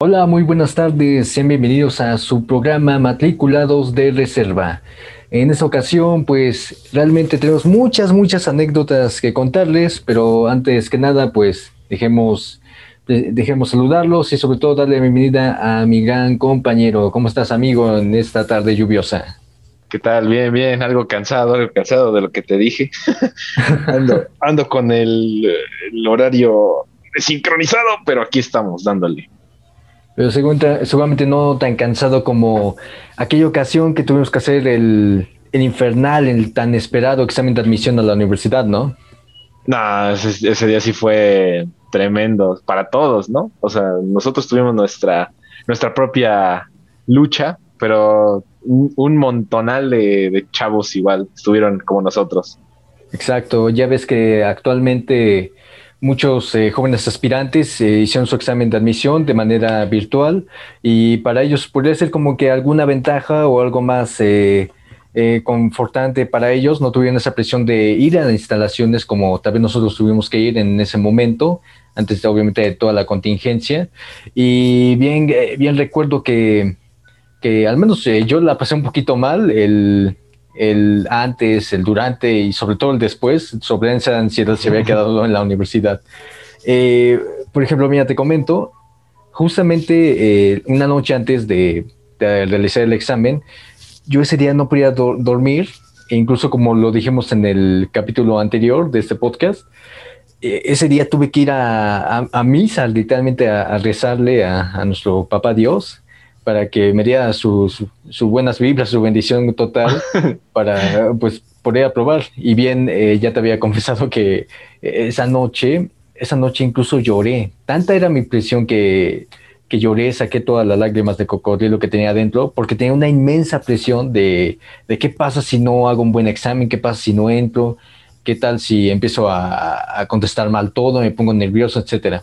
Hola, muy buenas tardes, sean bienvenidos a su programa Matriculados de Reserva. En esta ocasión, pues realmente tenemos muchas, muchas anécdotas que contarles, pero antes que nada, pues dejemos, dejemos saludarlos y sobre todo darle la bienvenida a mi gran compañero. ¿Cómo estás, amigo, en esta tarde lluviosa? ¿Qué tal? Bien, bien, algo cansado, algo cansado de lo que te dije. ando, con el, el horario sincronizado, pero aquí estamos dándole pero seguramente no tan cansado como aquella ocasión que tuvimos que hacer el, infernal, el tan esperado examen de admisión a la universidad, ¿no? No, ese, día sí fue tremendo para todos, ¿no? O sea, nosotros tuvimos nuestra, nuestra propia lucha, pero un, montonal de, de, chavos igual estuvieron como nosotros. Exacto, ya ves que actualmente Muchos eh, jóvenes aspirantes eh, hicieron su examen de admisión de manera virtual y para ellos podría ser como que alguna ventaja o algo más eh, confortante para ellos. No tuvieron esa presión de ir a las instalaciones como tal vez nosotros tuvimos que ir en ese momento, antes de, obviamente de toda la contingencia. Y bien, bien recuerdo que, que al menos yo la pasé un poquito mal. El, el antes, el durante y sobre todo el después, sobre esa ansiedad se había quedado en la universidad. Eh, por ejemplo, mira, te comento, justamente eh, una noche antes de, realizar el examen, yo ese día no podía dormir, e incluso como lo dijimos en el capítulo anterior de este podcast, eh, ese día tuve que ir a, a, misa, literalmente a, rezarle a, nuestro papá Dios para que me diera sus su buenas vibras, su bendición total para pues poder aprobar. Y bien, eh, ya te había confesado que esa noche, esa noche incluso lloré. Tanta era mi presión que, que lloré, saqué todas las lágrimas de cocodrilo que tenía adentro, porque tenía una inmensa presión de, de qué pasa si no hago un buen examen, qué pasa si no entro, qué tal si empiezo a, a contestar mal todo, me pongo nervioso, etcétera.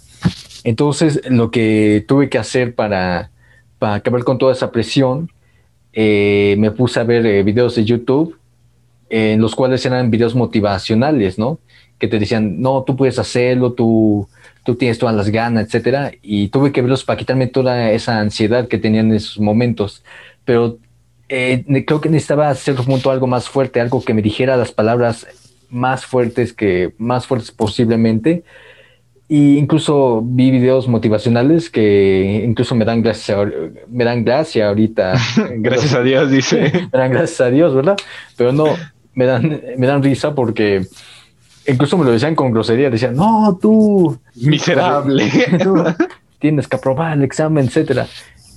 Entonces, lo que tuve que hacer para para acabar con toda esa presión, eh, me puse a ver eh, videos de YouTube en los cuales eran videos motivacionales, ¿no? Que te decían, no, tú puedes hacerlo, tú, tú tienes todas las ganas, etcétera. Y tuve que verlos para quitarme toda esa ansiedad que tenían en esos momentos. Pero eh, creo que necesitaba hacer un punto algo más fuerte, algo que me dijera las palabras más fuertes que más fuertes posiblemente y incluso vi videos motivacionales que incluso me dan gracia, me dan gracia ahorita. gracias a Dios, dice. me dan gracias a Dios, ¿verdad? Pero no, me dan, me dan risa porque incluso me lo decían con grosería, decían, no, tú... Miserable. tienes que aprobar el examen, etcétera.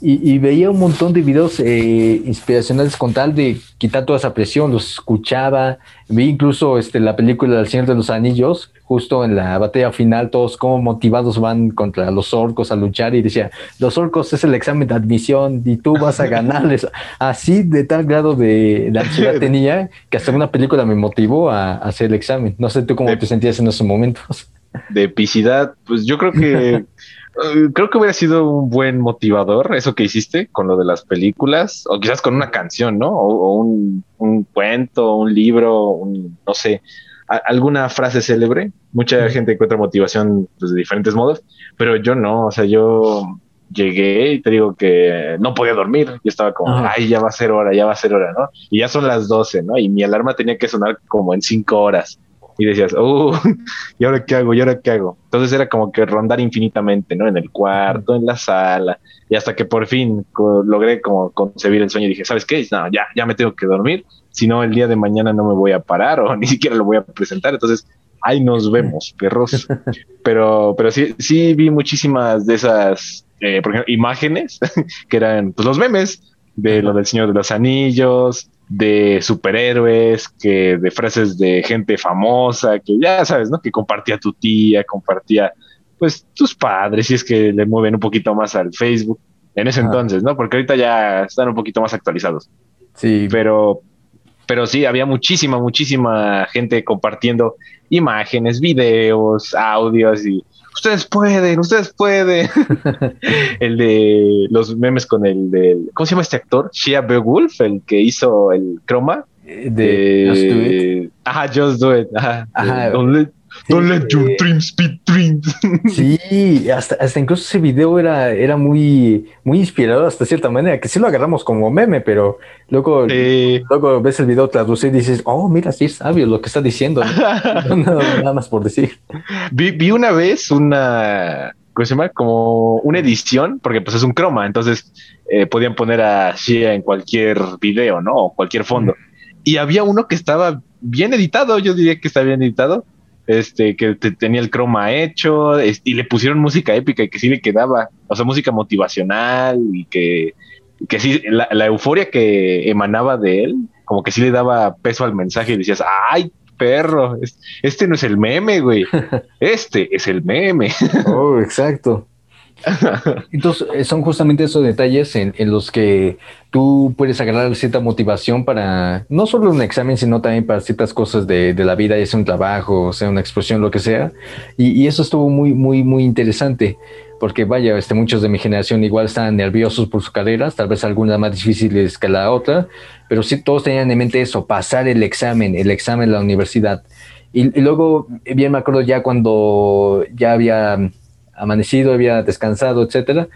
Y, veía un montón de videos eh, inspiracionales con tal de quitar toda esa presión, los escuchaba, vi incluso este, la película del Señor de los Anillos, justo en la batalla final, todos como motivados van contra los orcos a luchar y decía, los orcos es el examen de admisión y tú vas a ganarles. Así de tal grado de, ansiedad tenía que hasta una película me motivó a, hacer el examen. No sé tú cómo te sentías en esos momentos. De epicidad, pues yo creo que Eh, creo que hubiera sido un buen motivador eso que hiciste con lo de las películas, o quizás con una canción, ¿no? O, un, cuento, un libro, no sé, alguna frase célebre. Mucha gente encuentra motivación pues, de diferentes modos, pero yo no, o sea, yo llegué y te digo que no podía dormir. Yo estaba como, ay, ya va a ser hora, ya va a ser hora, ¿no? Y ya son las 12, ¿no? Y mi alarma tenía que sonar como en cinco horas y decías, oh, ¿y ahora qué hago? ¿Y ahora qué hago? Entonces era como que rondar infinitamente, ¿no? En el cuarto, en la sala, y hasta que por fin logré como concebir el sueño y dije, ¿sabes qué? No, ya, ya me tengo que dormir, si no el día de mañana no me voy a parar o ni siquiera lo voy a presentar, entonces ahí nos vemos, perros. Pero, pero sí, sí vi muchísimas de esas, eh, por ejemplo, imágenes que eran pues, los memes de lo del Señor de los Anillos, de superhéroes, que de frases de gente famosa, que ya sabes, ¿no? Que compartía tu tía, compartía pues tus padres, si es que le mueven un poquito más al Facebook en ese entonces, ¿no? Porque ahorita ya están un poquito más actualizados. Sí. Pero, pero sí, había muchísima, muchísima gente compartiendo imágenes, videos, audios y ustedes pueden, ustedes pueden. el de los memes con el del, ¿cómo se llama este actor? Shia Beowulf, el que hizo el croma. De, Just Do It. Ajá, Just Do It. Ajá. Don't let your dreams be dreams. Sí, hasta, hasta incluso ese video era, era muy, muy inspirador hasta cierta manera, que sí lo agarramos como meme, pero luego, luego ves el video traducido y dices, oh, mira, sí es sabio lo que está diciendo. nada, más por decir. Vi, vi una vez una, ¿cómo se llama? Como una edición, porque pues es un croma, entonces eh, podían poner a Shia en cualquier video, ¿no? O cualquier fondo. Y había uno que estaba bien editado, yo diría que está bien editado, este, que tenía el croma hecho, y le pusieron música épica y que sí le quedaba, o sea, música motivacional y que, que sí, la, euforia que emanaba de él, como que sí le daba peso al mensaje y decías, ay, perro, este no es el meme, güey, este es el meme. Oh, exacto. Entonces, eh, son justamente esos detalles en, los que tú puedes agarrar cierta motivación para no solo un examen, sino también para ciertas cosas de, la vida, ya sea un trabajo, sea una expresión, lo que sea. Y, eso estuvo muy, muy, muy interesante, porque vaya, este, muchos de mi generación igual están nerviosos por sus carreras, tal vez algunas más difíciles que la otra, pero sí todos tenían en mente eso, pasar el examen, el examen de la universidad. Y, y luego, bien me acuerdo ya cuando ya había amanecido, había descansado, etcétera.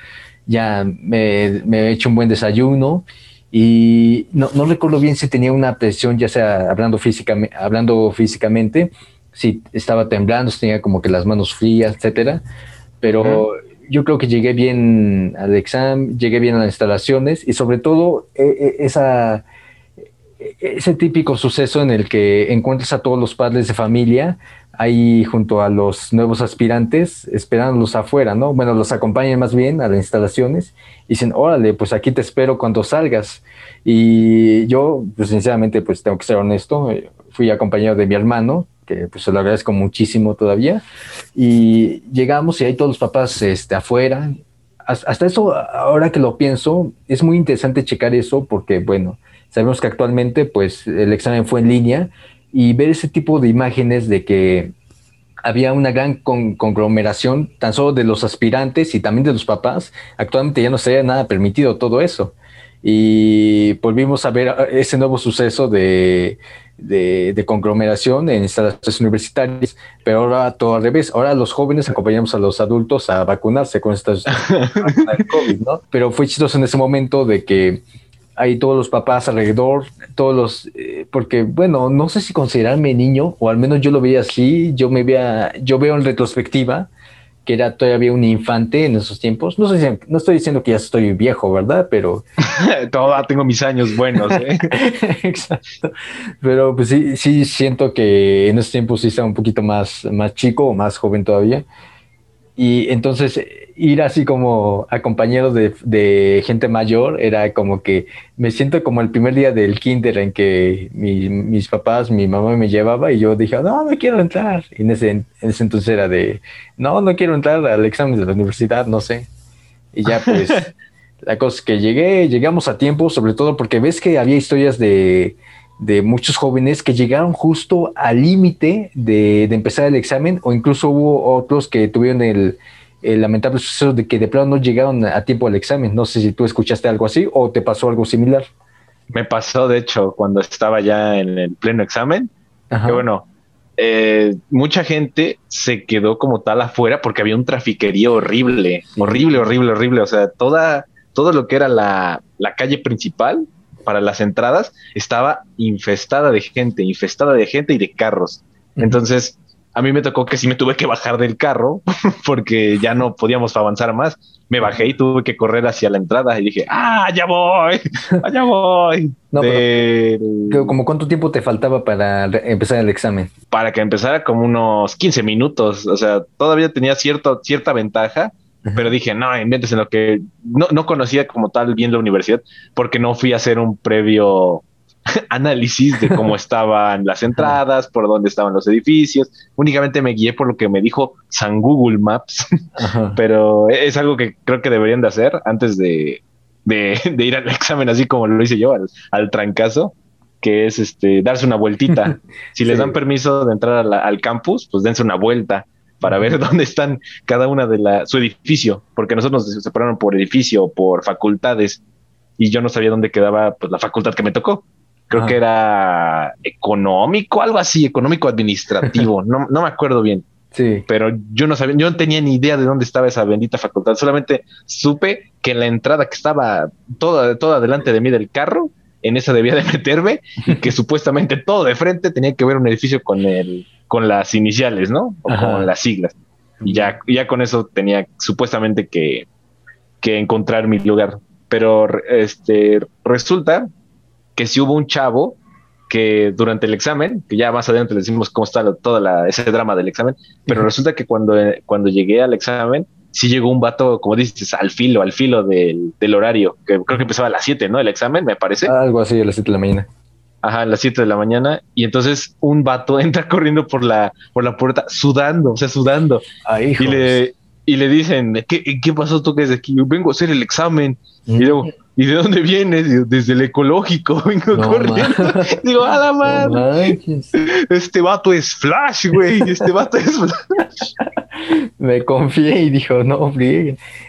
Ya me, he hecho un buen desayuno y no, recuerdo bien si tenía una presión, ya sea hablando, físicamente, hablando físicamente, si estaba temblando, si tenía como que las manos frías, etcétera. Pero yo creo que llegué bien al examen, llegué bien a las instalaciones y sobre todo e, e, esa, e, ese típico suceso en el que encuentras a todos los padres de familia ahí junto a los nuevos aspirantes, esperándolos afuera, ¿no? Bueno, los acompañan más bien a las instalaciones y dicen, órale, pues aquí te espero cuando salgas. Y yo, pues sinceramente, pues tengo que ser honesto, eh, fui acompañado de mi hermano, que pues se lo agradezco muchísimo todavía, y llegamos y hay todos los papás este, afuera. Hasta eso, ahora que lo pienso, es muy interesante checar eso porque, bueno, sabemos que actualmente pues el examen fue en línea, y ver ese tipo de imágenes de que había una gran conglomeración tan solo de los aspirantes y también de los papás. Actualmente ya no sería nada permitido todo eso. Y volvimos a ver ese nuevo suceso de, de, conglomeración en instalaciones universitarias, pero ahora todo al revés. Ahora los jóvenes acompañamos a los adultos a vacunarse con estas COVID, ¿no? Pero fue chistoso en ese momento de que hay todos los papás alrededor, todos los, eh, porque bueno, no sé si considerarme niño, o al menos yo lo veía así, yo me veía, yo veo en retrospectiva que era todavía un infante en esos tiempos. No, sé no estoy diciendo que ya estoy viejo, ¿verdad? Pero... Todavía tengo mis años buenos, ¿eh? Exacto. Pero pues sí, sí siento que en esos tiempos sí estaba un poquito más, más chico o más joven todavía. Y entonces ir así como acompañado de, de, gente mayor era como que me siento como el primer día del kinder en que mis papás, mi mamá me llevaba y yo dije, no, no quiero entrar. Y en ese, en ese entonces era de, no, no quiero entrar al examen de la universidad, no sé. Y ya pues la cosa es que llegué, llegamos a tiempo, sobre todo porque ves que había historias de, de muchos jóvenes que llegaron justo al límite de, de empezar el examen o incluso hubo otros que tuvieron el el lamentable suceso de que de plano no llegaron a tiempo al examen. No sé si tú escuchaste algo así o te pasó algo similar. Me pasó, de hecho, cuando estaba ya en el pleno examen, que bueno, eh, mucha gente se quedó como tal afuera porque había un trafiquerío horrible, horrible, horrible, horrible. O sea, toda, todo lo que era la, la calle principal para las entradas estaba infestada de gente, infestada de gente y de carros. Entonces, a mí me tocó que sí me tuve que bajar del carro porque ya no podíamos avanzar más. Me bajé y tuve que correr hacia la entrada y dije, ah, ya voy, ya voy. No, pero, ¿Como cuánto tiempo te faltaba para empezar el examen? Para que empezara como unos 15 minutos. O sea, todavía tenía cierto, cierta ventaja, pero dije, no, inventes en lo que no, no conocía como tal bien la universidad porque no fui a hacer un previo análisis de cómo estaban las entradas, por dónde estaban los edificios. Únicamente me guié por lo que me dijo San Google Maps, pero es algo que creo que deberían de hacer antes de, ir al examen, así como lo hice yo, al, trancazo, que es este darse una vueltita. Si les dan permiso de entrar al campus, pues dense una vuelta para ver dónde están cada una de la, su edificio, porque nosotros nos separaron por edificio, por facultades, y yo no sabía dónde quedaba pues, la facultad que me tocó. creo que era económico, algo así, económico administrativo, no, no me acuerdo bien. Sí. Pero yo no sabía, yo no tenía ni idea de dónde estaba esa bendita facultad. Solamente supe que la entrada que estaba toda, toda delante de mí del carro, en esa debía de meterme, y que supuestamente todo de frente tenía que ver un edificio con el, con las iniciales, ¿no? O con las siglas. Y ya, ya con eso tenía supuestamente que, que encontrar mi lugar. Pero este resulta que si hubo un chavo que durante el examen, que ya más adelante le decimos cómo está todo la, ese drama del examen, pero resulta que cuando, cuando llegué al examen, sí llegó un vato, como dices, al filo, al filo del, del horario, que creo que empezaba a las 7, ¿no? El examen, me parece. Algo así, a las 7 de la mañana. Ajá, a las 7 de la mañana. Y entonces un vato entra corriendo por la, por la puerta, sudando, o sea, sudando. Ay, y le, y le dicen, ¿qué, ¿qué pasó tú que es de aquí? Yo vengo a hacer el examen. Y luego, ¿y de dónde vienes? Desde el ecológico, vengo corriendo. Digo, a la madre. este vato es Flash, güey. Este vato es Flash. Me confié y dijo, no,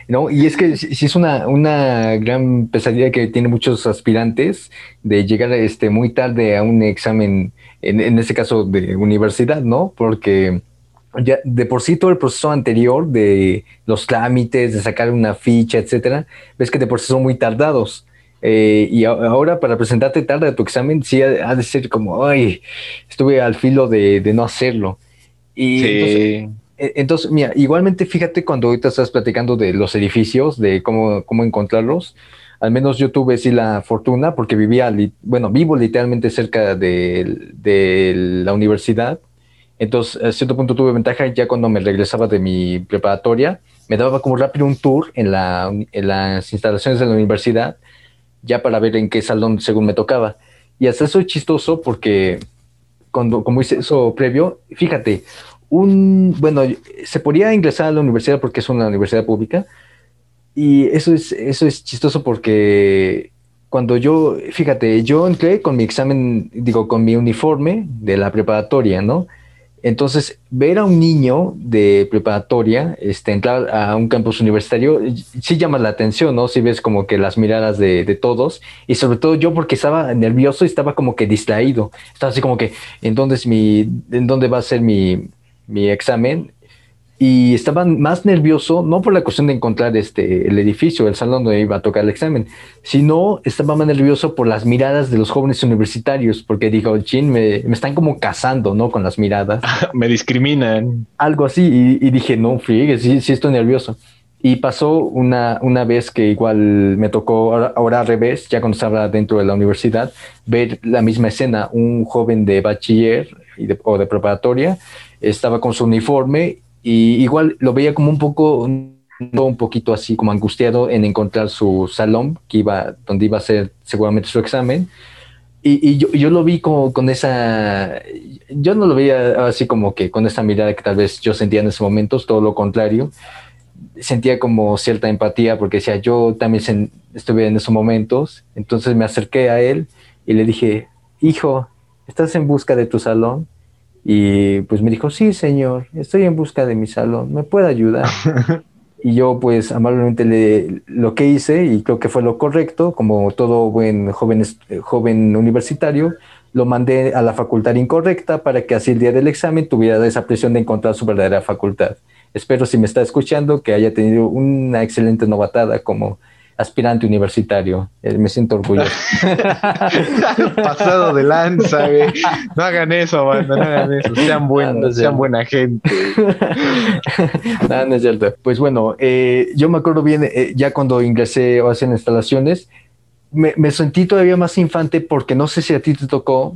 No, y es que si es una, una gran pesadilla que tiene muchos aspirantes de llegar este, muy tarde a un examen, en, en este caso de universidad, ¿no? Porque ya de por sí todo el proceso anterior de los trámites, de sacar una ficha, etcétera, ves que de por sí son muy tardados. Eh, y ahora para presentarte tarde a tu examen, sí ha, de ser como, ay, estuve al filo de, no hacerlo. Y sí. entonces, e, entonces, mira, igualmente fíjate cuando ahorita estás platicando de los edificios, de cómo, cómo encontrarlos. Al menos yo tuve sí la fortuna porque vivía, bueno, vivo literalmente cerca de, de la universidad entonces, a cierto punto tuve ventaja ya cuando me regresaba de mi preparatoria, me daba como rápido un tour en, la, en las instalaciones de la universidad, ya para ver en qué salón según me tocaba. Y hasta eso es chistoso porque cuando, como hice eso previo, fíjate, un, bueno, se podía ingresar a la universidad porque es una universidad pública, y eso es, eso es chistoso porque cuando yo, fíjate, yo entré con mi examen, digo, con mi uniforme de la preparatoria, ¿no? Entonces, ver a un niño de preparatoria este, entrar a un campus universitario sí llama la atención, ¿no? Si ves como que las miradas de, de, todos y sobre todo yo porque estaba nervioso y estaba como que distraído. Estaba así como que, ¿en dónde, es mi, en dónde va a ser mi, mi examen? Y estaba más nervioso, no por la cuestión de encontrar este, el edificio, el salón donde iba a tocar el examen, sino estaba más nervioso por las miradas de los jóvenes universitarios, porque dijo, chin, me, me están como cazando, ¿no? Con las miradas. me discriminan. Algo así, y, dije, no, friegue, sí, sí estoy nervioso. Y pasó una, una vez que igual me tocó, ahora, al revés, ya cuando estaba dentro de la universidad, ver la misma escena, un joven de bachiller o de preparatoria, estaba con su uniforme y igual lo veía como un poco, un poquito así como angustiado en encontrar su salón, que iba, donde iba a hacer seguramente su examen. Y, y yo, yo, lo vi como con esa, yo no lo veía así como que con esa mirada que tal vez yo sentía en esos momentos, todo lo contrario. Sentía como cierta empatía porque decía, yo también estuve en esos momentos. Entonces me acerqué a él y le dije, hijo, ¿estás en busca de tu salón? Y pues me dijo, sí, señor, estoy en busca de mi salón, ¿me puede ayudar? y yo pues amablemente le, lo que hice, y creo que fue lo correcto, como todo buen joven, joven universitario, lo mandé a la facultad incorrecta para que así el día del examen tuviera esa presión de encontrar su verdadera facultad. Espero si me está escuchando que haya tenido una excelente novatada como aspirante universitario. Eh, me siento orgulloso. Pasado de lanza, güey. No hagan eso, banda, no hagan eso. Sean buenos, sean buena gente. no, no es cierto. Pues bueno, eh, yo me acuerdo bien, eh, ya cuando ingresé a hacer instalaciones, me, me sentí todavía más infante porque no sé si a ti te tocó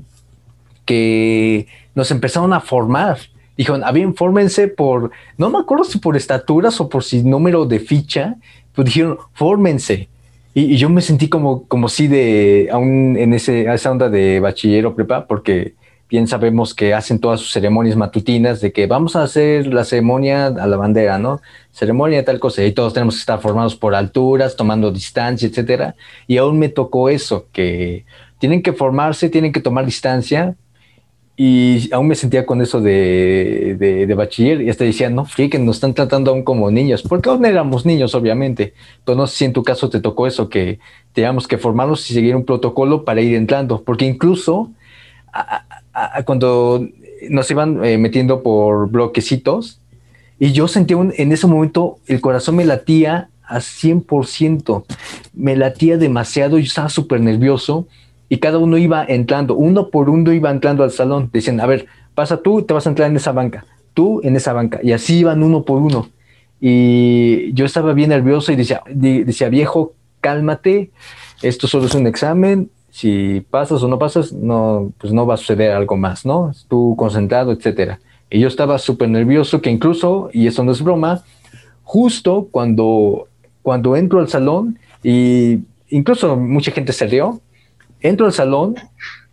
que nos empezaron a formar. Dijeron, a bien, fórmense por, no me acuerdo si por estaturas o por si número de ficha, pues dijeron, fórmense. Y, yo me sentí como, como si de, aún en ese, esa onda de bachiller o prepa, porque bien sabemos que hacen todas sus ceremonias matutinas de que vamos a hacer la ceremonia a la bandera, ¿no? Ceremonia tal cosa, y todos tenemos que estar formados por alturas, tomando distancia, etcétera. Y aún me tocó eso, que tienen que formarse, tienen que tomar distancia, y aún me sentía con eso de, de, bachiller y hasta decía, no, que nos están tratando aún como niños, porque aún éramos niños, obviamente, pero no sé si en tu caso te tocó eso, que teníamos que formarnos y seguir un protocolo para ir entrando, porque incluso cuando nos iban eh, metiendo por bloquecitos, y yo sentía en ese momento el corazón me latía a 100%, me latía demasiado, yo estaba súper nervioso y cada uno iba entrando, uno por uno iba entrando al salón, decían, a ver, pasa tú, te vas a entrar en esa banca, tú en esa banca, y así iban uno por uno. Y yo estaba bien nervioso y decía, decía, viejo, cálmate, esto solo es un examen, si pasas o no pasas, no, pues no va a suceder algo más, ¿no? Tú concentrado, etcétera. Y yo estaba súper nervioso que incluso, y eso no es broma, justo cuando, cuando entro al salón y incluso mucha gente se rió, entro al salón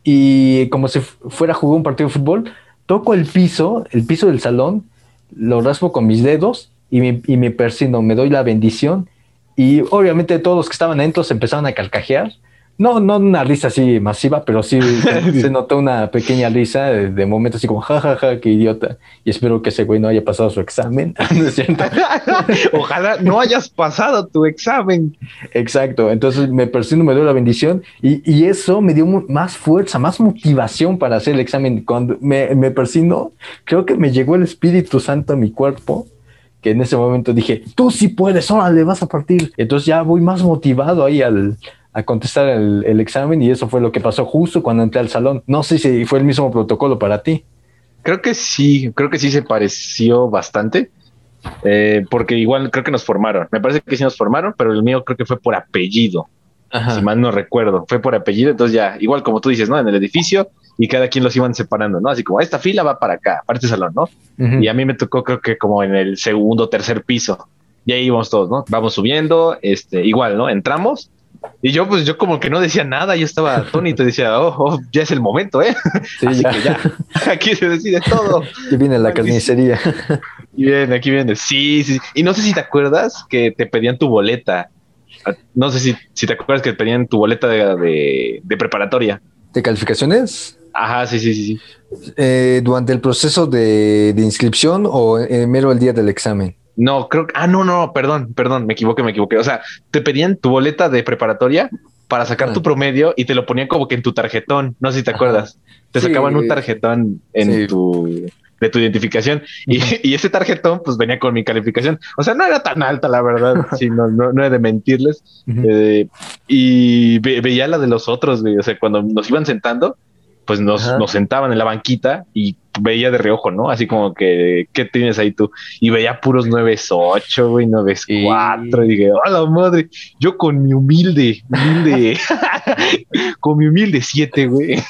y como si fuera a jugar un partido de fútbol, toco el piso, el piso del salón, lo raspo con mis dedos y me, y me persino, me doy la bendición. Y obviamente todos los que estaban adentro se empezaron a carcajear no, no una risa así masiva, pero sí se, notó una pequeña risa de, momento así como, jajaja, ja, ja, qué idiota. Y espero que ese güey no haya pasado su examen. ¿No es cierto? Ojalá no hayas pasado tu examen. Exacto. Entonces me persino, me doy la bendición y, y, eso me dio más fuerza, más motivación para hacer el examen. Cuando me, me persino, creo que me llegó el Espíritu Santo a mi cuerpo que en ese momento dije, tú sí puedes, órale, vas a partir. Entonces ya voy más motivado ahí al, a contestar el, examen y eso fue lo que pasó justo cuando entré al salón. No sé si fue el mismo protocolo para ti. Creo que sí, creo que sí se pareció bastante, eh, porque igual creo que nos formaron. Me parece que sí nos formaron, pero el mío creo que fue por apellido, si mal no recuerdo. Fue por apellido, entonces ya, igual como tú dices, ¿no? En el edificio y cada quien los iban separando, ¿no? Así como esta fila va para acá, para este salón, ¿no? Y a mí me tocó creo que como en el segundo, tercer piso. Y ahí íbamos todos, ¿no? Vamos subiendo, este, igual, ¿no? Entramos y yo, pues, yo como que no decía nada, yo estaba atónito y decía, oh, oh, ya es el momento, ¿eh? Sí, Así que ya, aquí se decide todo. Y viene la carnicería. Y viene, aquí viene, sí, sí. Y no sé si te acuerdas que te pedían tu boleta. No sé si, si te acuerdas que te pedían tu boleta de, de, preparatoria. ¿De calificaciones? Ajá, sí, sí, sí. Eh, ¿Durante el proceso de, de inscripción o mero el día del examen? No, creo que. Ah, no, no, perdón, perdón, me equivoqué, me equivoqué. O sea, te pedían tu boleta de preparatoria para sacar tu ah. promedio y te lo ponían como que en tu tarjetón. No sé si te acuerdas. Te sacaban un tarjetón en tu de tu identificación y, ese tarjetón pues venía con mi calificación. O sea, no era tan alta, la verdad. sí, no, no, he de mentirles. Eh, y veía la de los otros, O sea, cuando nos iban sentando, pues nos, nos, sentaban en la banquita y veía de reojo, ¿no? Así como que, ¿qué tienes ahí tú? Y veía puros 9-8, güey, 9-4. Y dije, ¡hola madre! Yo con mi humilde, humilde, con mi humilde 7, güey.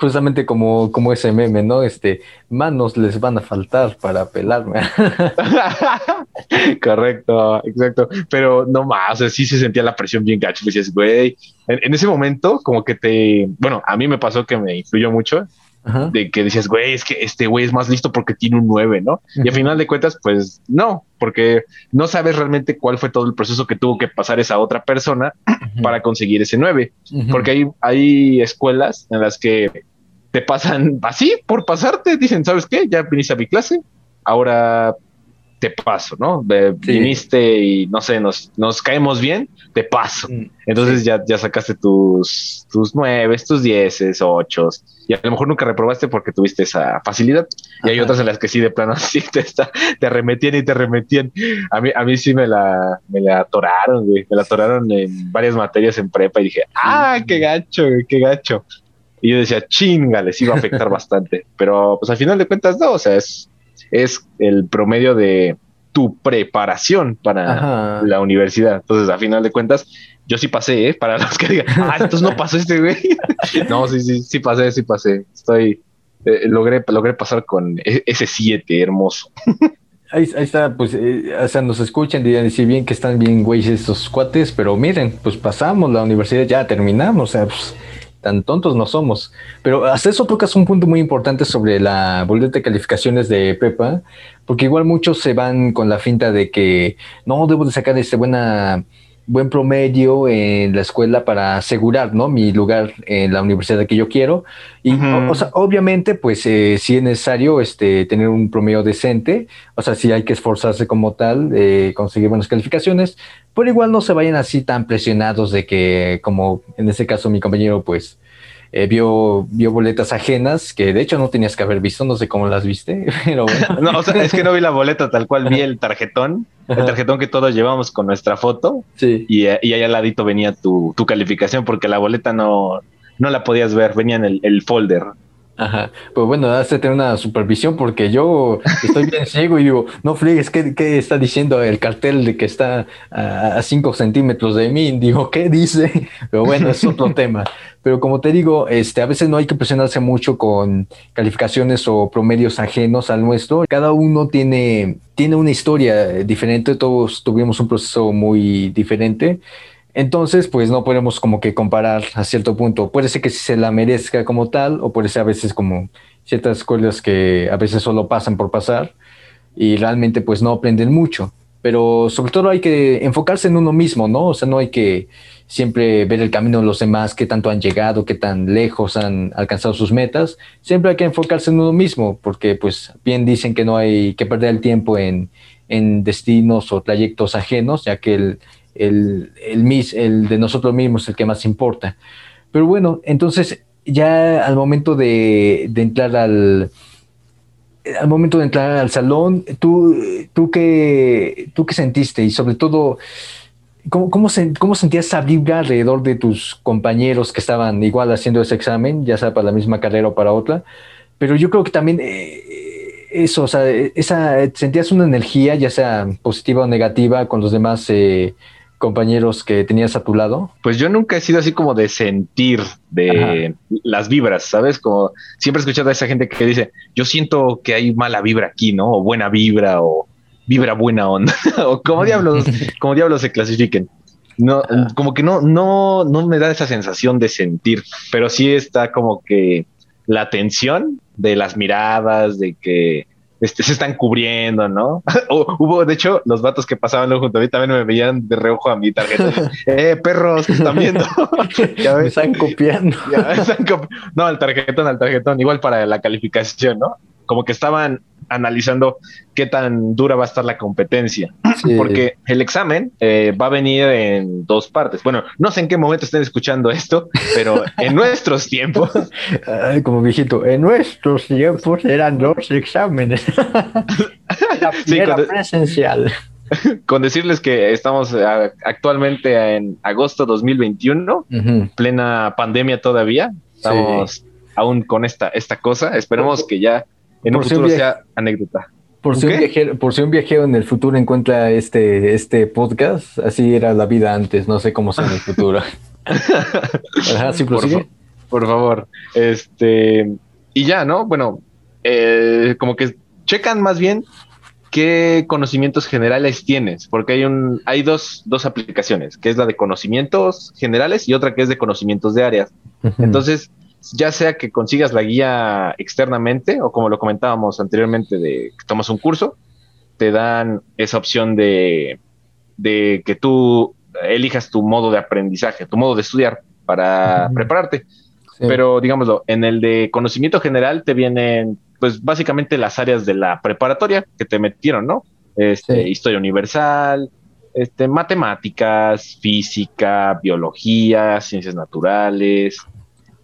Justamente como, como ese meme, ¿no? Este, manos les van a faltar para pelarme. Correcto, exacto. Pero no más, o sea, sí se sentía la presión bien gacho. Decías, güey, en ese momento, como que te, bueno, a mí me pasó que me influyó mucho de que decías, güey, es que este güey es más listo porque tiene un 9, ¿no? Y al final de cuentas, pues no, porque no sabes realmente cuál fue todo el proceso que tuvo que pasar esa otra persona para conseguir ese 9. Porque hay, hay escuelas en las que te pasan así por pasarte, dicen, ¿sabes qué? Ya viniste a mi clase, ahora te paso, ¿no? Viniste y no sé, nos, nos caemos bien, te paso. Mm, Entonces ya, ya sacaste tus, tus nueve, tus dieces, ocho, y a lo mejor nunca reprobaste porque tuviste esa facilidad. Y hay otras en las que sí, de plano, sí te, está, te remetían y te remetían. A mí, a mí sí me la, me la atoraron, güey. Me la atoraron en varias materias en prepa y dije, ah, qué gacho, qué gacho. Y yo decía, chinga, les iba a afectar bastante. Pero pues al final de cuentas, no, o sea, es es el promedio de tu preparación para la universidad. Entonces, a final de cuentas, yo sí pasé, ¿eh? Para los que digan, ah, entonces no pasó este güey. no, sí, sí, sí pasé, sí pasé. Estoy, eh, logré, logré pasar con e, ese 7, hermoso. Ahí, está, pues, eh, o sea, nos escuchan, dirían decir bien que están bien güeyes estos cuates, pero miren, pues pasamos la universidad, ya terminamos, o sea, pues, tan tontos no somos. Pero hasta eso tocas un punto muy importante sobre la boleta de calificaciones de Pepa, porque igual muchos se van con la finta de que no debo de sacar este buena buen promedio en la escuela para asegurar, ¿no? Mi lugar en la universidad que yo quiero. Y, o, sea, obviamente, pues eh, si es necesario este, tener un promedio decente, o sea, si hay que esforzarse como tal, eh, conseguir buenas calificaciones, pero igual no se vayan así tan presionados de que, como en este caso mi compañero, pues eh, vio, vio boletas ajenas que de hecho no tenías que haber visto, no sé cómo las viste, pero no, o sea, es que no vi la boleta tal cual, vi el tarjetón, el tarjetón que todos llevamos con nuestra foto sí. y, y ahí al ladito venía tu, tu, calificación porque la boleta no, no la podías ver, venía en el, el folder. Ajá, pues bueno, has de tener una supervisión porque yo estoy bien ciego y digo, no friegues, ¿qué, ¿qué, está diciendo el cartel de que está a 5 centímetros de mí? Digo, ¿qué dice? Pero bueno, es otro tema. Pero como te digo, este, a veces no hay que presionarse mucho con calificaciones o promedios ajenos al nuestro. Cada uno tiene, tiene una historia diferente, todos tuvimos un proceso muy diferente. Entonces, pues no podemos como que comparar a cierto punto. Puede ser que se la merezca como tal, o puede ser a veces como ciertas escuelas que a veces solo pasan por pasar y realmente pues no aprenden mucho. Pero sobre todo hay que enfocarse en uno mismo, ¿no? O sea, no hay que siempre ver el camino de los demás, qué tanto han llegado, qué tan lejos han alcanzado sus metas. Siempre hay que enfocarse en uno mismo, porque pues bien dicen que no hay que perder el tiempo en, en destinos o trayectos ajenos, ya que el, el, el, el de nosotros mismos el que más importa. Pero bueno, entonces ya al momento de, entrar al, al momento de entrar al salón, ¿tú, tú, qué, tú qué sentiste? Y sobre todo, ¿cómo, cómo, cómo sentías esa vibra alrededor de tus compañeros que estaban igual haciendo ese examen, ya sea para la misma carrera o para otra? Pero yo creo que también eh, eso, o sea, esa, sentías una energía, ya sea positiva o negativa, con los demás eh, compañeros que tenías a tu lado? Pues yo nunca he sido así como de sentir de Ajá. las vibras, ¿sabes? Como siempre he escuchado a esa gente que dice, yo siento que hay mala vibra aquí, ¿no? O buena vibra o vibra buena onda, o como diablos, como diablos se clasifiquen. No, como que no, no, no me da esa sensación de sentir, pero sí está como que la tensión de las miradas, de que este, se están cubriendo, ¿no? o, hubo, de hecho, los vatos que pasaban junto a mí también me veían de reojo a mi tarjeta. eh, perros, que están viendo? ya me están copiando. ya, están copi no, al tarjetón, al tarjetón, igual para la calificación, ¿no? Como que estaban analizando qué tan dura va a estar la competencia. Sí. Porque el examen eh, va a venir en dos partes. Bueno, no sé en qué momento estén escuchando esto, pero en nuestros tiempos. Ay, como viejito, en nuestros tiempos eran dos exámenes. la sí, con, presencial. Con decirles que estamos actualmente en agosto 2021, uh -huh. plena pandemia todavía. Estamos sí. aún con esta, esta cosa. Esperemos que ya en un futuro un sea anécdota. Por si, un viajero, por si un viajero en el futuro encuentra este, este podcast, así era la vida antes, no sé cómo sea en el futuro. Ajá, ¿sí por, por, favor. Este, y ya, ¿no? Bueno, eh, como que checan más bien qué conocimientos generales tienes, porque hay un, hay dos, dos aplicaciones, que es la de conocimientos generales y otra que es de conocimientos de áreas. Uh -huh. Entonces, ya sea que consigas la guía externamente o como lo comentábamos anteriormente de que tomas un curso, te dan esa opción de, de que tú elijas tu modo de aprendizaje, tu modo de estudiar para uh -huh. prepararte. Sí. Pero digámoslo, en el de conocimiento general te vienen pues básicamente las áreas de la preparatoria que te metieron, ¿no? Este, sí. Historia universal, este, matemáticas, física, biología, ciencias naturales,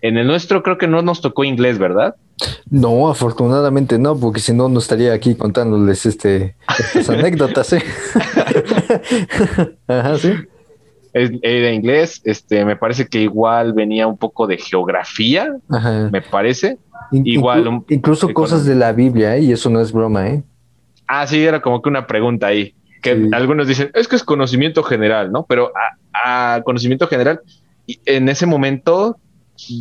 en el nuestro creo que no nos tocó inglés, ¿verdad? No, afortunadamente no, porque si no, no estaría aquí contándoles este, estas anécdotas. ¿eh? Ajá, sí. Era inglés, este, me parece que igual venía un poco de geografía, Ajá. me parece. In igual. Un, incluso cosas de la Biblia, ¿eh? y eso no es broma, ¿eh? Ah, sí, era como que una pregunta ahí. Que sí. algunos dicen, es que es conocimiento general, ¿no? Pero a, a conocimiento general, en ese momento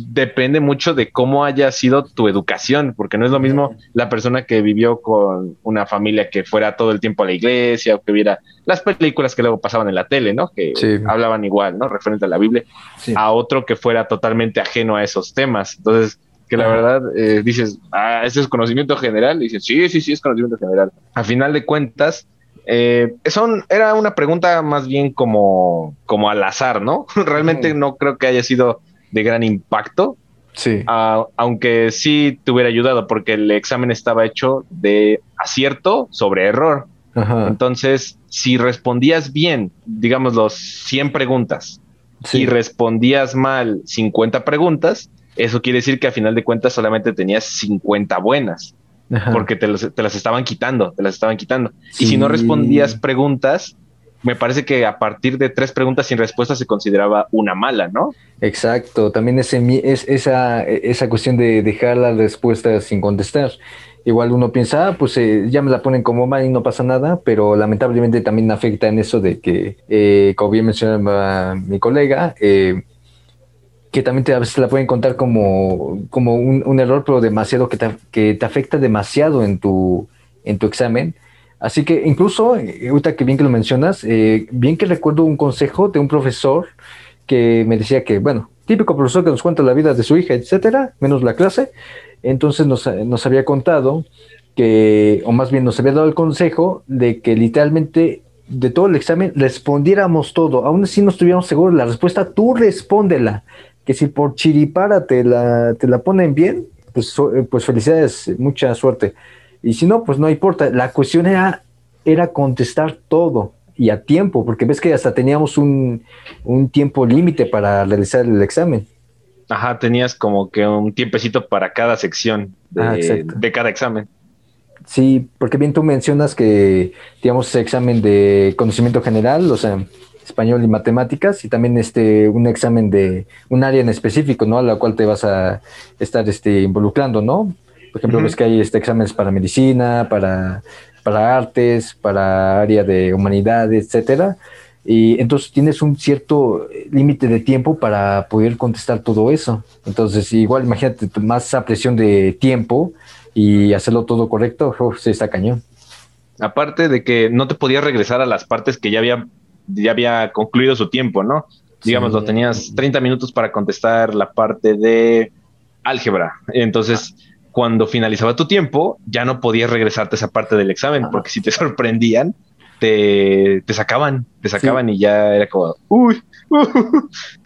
depende mucho de cómo haya sido tu educación, porque no es lo mismo la persona que vivió con una familia que fuera todo el tiempo a la iglesia o que viera las películas que luego pasaban en la tele, ¿no? Que sí. hablaban igual, ¿no? Referente a la Biblia, sí. a otro que fuera totalmente ajeno a esos temas. Entonces, que la verdad eh, dices, ah, ese es conocimiento general, y dices, sí, sí, sí, es conocimiento general. A final de cuentas, Eh, son, era una pregunta más bien como, como al azar, ¿no? Realmente no creo que haya sido de gran impacto. Sí. Aunque sí te hubiera ayudado porque el examen estaba hecho de acierto sobre error. Entonces, si respondías bien, digamos, los 100 preguntas y respondías mal 50 preguntas, eso quiere decir que a final de cuentas solamente tenías 50 buenas. Porque te, las estaban quitando, te las estaban quitando. Y si no respondías preguntas, me parece que a partir de tres preguntas sin respuesta se consideraba una mala, ¿no? Exacto, también ese, es, esa, esa cuestión de dejar la respuesta sin contestar. Igual uno piensa, ah, pues eh, ya me la ponen como mal y no pasa nada, pero lamentablemente también afecta en eso de que, eh, como bien mencionaba mi colega, eh, que también te, a veces la pueden contar como, como un, error, pero demasiado, que te, que te afecta demasiado en tu, en tu examen. Así que incluso, ahorita que bien que lo mencionas, bien que recuerdo un consejo de un profesor que me decía que, bueno, típico profesor que nos cuenta la vida de su hija, etcétera, menos la clase, entonces nos, había contado que, o más bien nos había dado el consejo de que literalmente de todo el examen respondiéramos todo, aún así no estuviéramos seguros la respuesta, tú respóndela, que si por chiripara te la, te la ponen bien, pues, pues felicidades, mucha suerte. Y si no, pues no importa, la cuestión era, era contestar todo y a tiempo, porque ves que hasta teníamos un, un tiempo límite para realizar el examen. Ajá, tenías como que un tiempecito para cada sección de, ah, cada examen. Sí, porque bien tú mencionas que digamos examen de conocimiento general, o sea, español y matemáticas, y también este un examen de un área en específico, ¿no? A la cual te vas a estar este, involucrando, ¿no? Por ejemplo, ves que hay este exámenes para medicina, para, para artes, para área de humanidades, etcétera. Y entonces tienes un cierto límite de tiempo para poder contestar todo eso. Entonces, igual imagínate más esa presión de tiempo y hacerlo todo correcto, se está cañón. Aparte de que no te podías regresar a las partes que ya había, ya había concluido su tiempo, ¿no? Digamos, lo tenías 30 minutos para contestar la parte de álgebra. Entonces, cuando finalizaba tu tiempo, ya no podías regresarte a esa parte del examen, porque si te sorprendían, te, sacaban, te sacaban y ya era como, uy,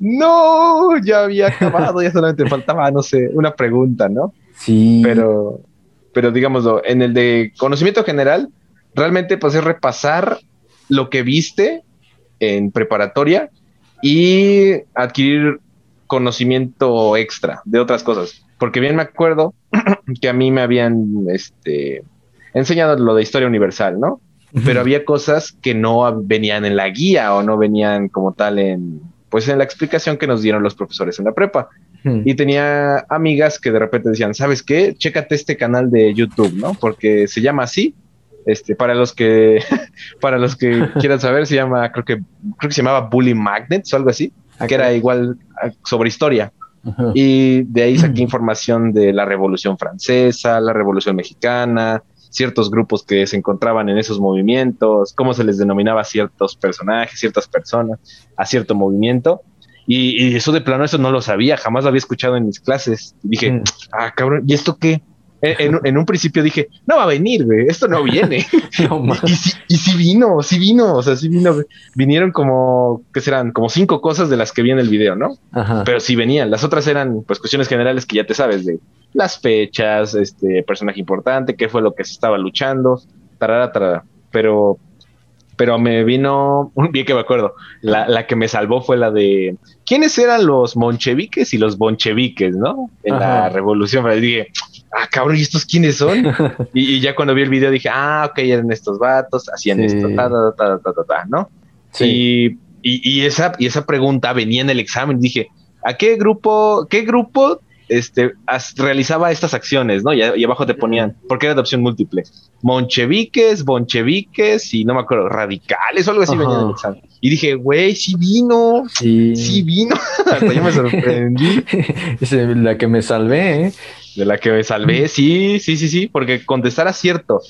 no, ya había acabado, ya solamente faltaba, no sé, una pregunta, ¿no? Sí. Pero, pero digámoslo, en el de conocimiento general, realmente pues es repasar lo que viste en preparatoria y adquirir conocimiento extra de otras cosas. Porque bien me acuerdo que a mí me habían este, enseñado lo de historia universal, ¿no? pero había cosas que no venían en la guía o no venían como tal en, pues en la explicación que nos dieron los profesores en la prepa. Y tenía amigas que de repente decían, ¿sabes qué? Chécate este canal de YouTube, ¿no? Porque se llama así. Este, para los que, para los que quieran saber, se llama, creo que, creo que se llamaba Bully Magnets o algo así, que era igual ah, sobre historia. Y de ahí saqué información de la Revolución Francesa, la Revolución Mexicana, ciertos grupos que se encontraban en esos movimientos, cómo se les denominaba a ciertos personajes, ciertas personas, a cierto movimiento. Y, eso de plano, eso no lo sabía, jamás lo había escuchado en mis clases. dije, mm. ah, cabrón, ¿y esto qué? En, un principio dije, no va a venir, güey, esto no viene. y, y, sí, vino, sí vino, o sea, sí vino. Vinieron como, ¿qué serán? Como cinco cosas de las que vi en el video, ¿no? Pero sí venían. Las otras eran, pues, cuestiones generales que ya te sabes, de las fechas, este personaje importante, qué fue lo que se estaba luchando, tarara, tarara. Pero, pero me vino, un bien que me acuerdo, la, la, que me salvó fue la de quiénes eran los moncheviques y los boncheviques, ¿no? En la revolución. Pero dije, ah, cabrón, ¿y estos quiénes son? y, ya cuando vi el video dije, ah, ok, eran estos vatos, hacían esto, ta, ta, ta, ta, ta, ta, ¿no? Sí. Y, y, esa, y esa pregunta venía en el examen. Dije, ¿a qué grupo, qué grupo este, realizaba estas acciones, ¿no? Y, abajo te ponían, porque era de opción múltiple, moncheviques, boncheviques y no me acuerdo, radicales o algo así venía examen. Y dije, güey, sí vino, sí, vino. Hasta yo me sorprendí. la que me salvé, ¿eh? De la que me salvé, sí, sí, sí, sí, porque contestar acierto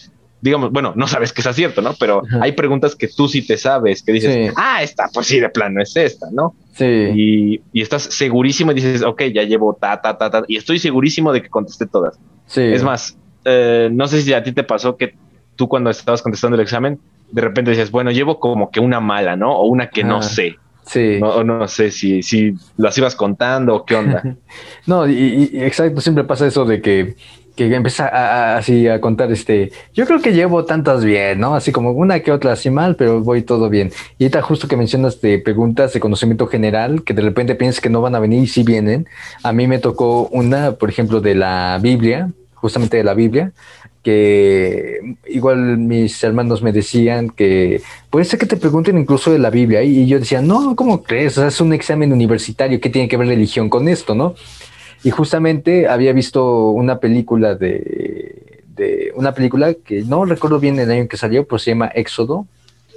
digamos, bueno, no sabes que es acierto, ¿no? Pero hay preguntas que tú sí te sabes, que dices, ah, esta, pues sí, de plano es esta, ¿no? Sí. Y, y, estás segurísimo y dices, ok, ya llevo ta, ta, ta, ta, y estoy segurísimo de que contesté todas. Sí. Es más, eh, no sé si a ti te pasó que tú cuando estabas contestando el examen, de repente decías, bueno, llevo como que una mala, ¿no? O una que no sé. Sí. No, no sé si, si las ibas contando o qué onda. No, y, y- exacto, siempre pasa eso de que, que empieza a, a- así a contar este, yo creo que llevo tantas bien, ¿no? Así como una que otra así mal, pero voy todo bien. Y ahorita justo que mencionas de preguntas de conocimiento general, que de repente piensas que no van a venir y sí vienen. A mí me tocó una, por ejemplo, de la Biblia, justamente de la Biblia, que igual mis hermanos me decían que puede ser que te pregunten incluso de la Biblia y yo decía, no, ¿cómo crees? O sea, es un examen universitario, ¿qué tiene que ver religión con esto, no? Y justamente había visto una película de, de una película que no recuerdo bien el año que salió, pero se llama Éxodo.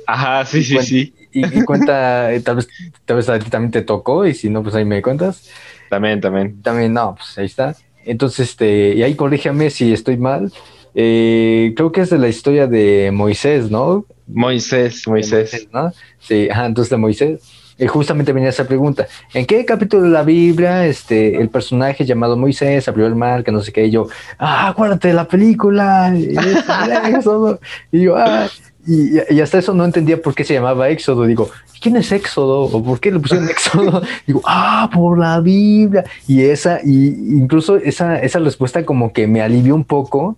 Ajá, sí, sí, sí. Y, y cuenta, eh, tal vez, tal vez a ti también te tocó, y si no, pues ahí me cuentas. También, también. También, no, pues ahí está. Entonces, este, y ahí corrígeme si estoy mal. Eh, creo que es de la historia de Moisés, ¿no? Moisés, Moisés. ¿no? Sí, ajá, entonces de Moisés. Y justamente venía esa pregunta. ¿En qué capítulo de la Biblia este, el personaje llamado Moisés abrió el mar, que no sé qué? Y yo, ah, acuérdate de la película. Y. Y yo, ah. Y, y hasta eso no entendía por qué se llamaba Éxodo. Digo, ¿quién es Éxodo? ¿O por qué le pusieron Éxodo? Digo, ah, por la Biblia. Y esa, y incluso esa, esa respuesta como que me alivió un poco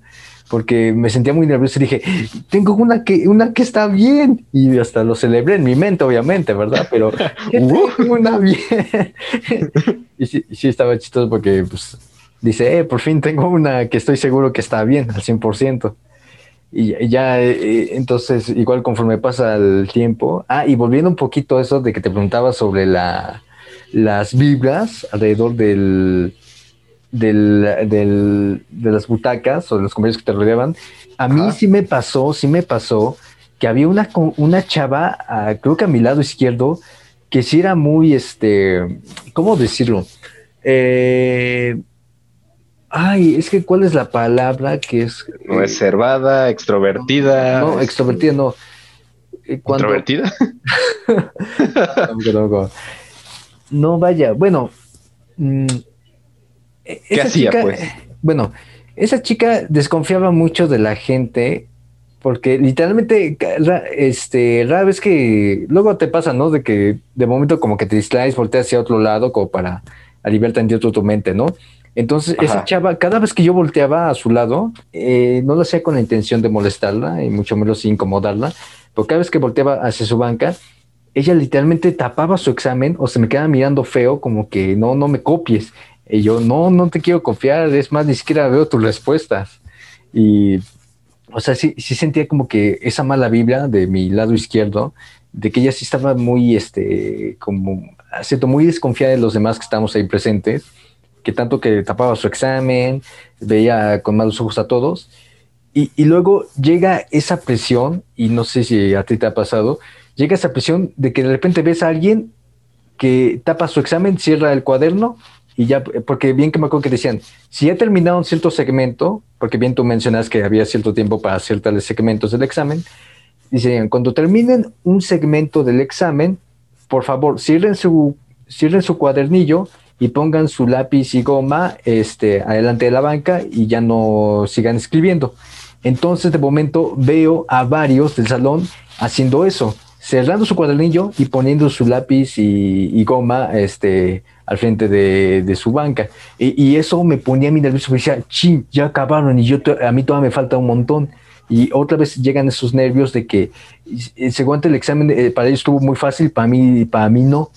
porque me sentía muy nervioso y dije, tengo una que, una que está bien. Y hasta lo celebré en mi mente, obviamente, ¿verdad? Pero ¿qué tengo una bien. y, sí, y sí estaba chistoso porque pues, dice, eh, por fin tengo una que estoy seguro que está bien, al 100%. Y ya- ya, eh, entonces, igual conforme pasa el tiempo. Ah, y volviendo un poquito a eso de que te preguntaba sobre la, las vibras alrededor del, del, del- de las butacas o de los compañeros que te rodeaban, a mí sí me pasó, sí me pasó que había una, una chava, ah, creo que a mi lado izquierdo, que sí era muy, este, ¿cómo decirlo? Eh, ay, es que ¿cuál es la palabra que es? eh, Reservada, extrovertida. no, extrovertida, no. Eh, cuando-. No, vaya, bueno. ¿Qué esa hacía, chica- pues? Bueno, esa chica desconfiaba mucho de la gente porque literalmente este, rara vez que luego te pasa, ¿no? De que de momento como que te distraes, volteas hacia otro lado como para aliviar tantito tu mente, ¿no? Entonces, esa chava, cada vez que yo volteaba a su lado, eh, no lo hacía con la intención de molestarla y mucho menos incomodarla, pero cada vez que volteaba hacia su banca, ella literalmente tapaba su examen o se me quedaba mirando feo, como que no, no me copies. Y yo, no, no te quiero confiar, es más, ni siquiera veo tus respuestas. Y, o sea, sí, sí sentía como que esa mala vibra de mi lado izquierdo, de que ella sí estaba muy, este, como, siento muy desconfiada de los demás que estamos ahí presentes, que tanto que tapaba su examen, veía con malos ojos a todos. Y, y luego llega esa presión, y no sé si a ti te ha pasado, llega esa presión de que de repente ves a alguien que tapa su examen, cierra el cuaderno y ya, porque bien que me acuerdo que decían, si ya terminaron cierto segmento, porque bien tú mencionas que había cierto tiempo para ciertos segmentos del examen, dicen, cuando terminen un segmento del examen, por favor, cierren su, cierren su cuadernillo y pongan su lápiz y goma este, adelante de la banca y ya no sigan escribiendo. Entonces, de momento, veo a varios del salón haciendo eso, cerrando su cuadernillo y poniendo su lápiz y, goma este, al frente de, su banca. Y, eso me ponía a mí nervioso, me decía, ching, ya acabaron y yo a mí todavía me falta un montón. Y otra vez llegan esos nervios de que, según el examen, eh, para ellos estuvo muy fácil, para mí, para mí no.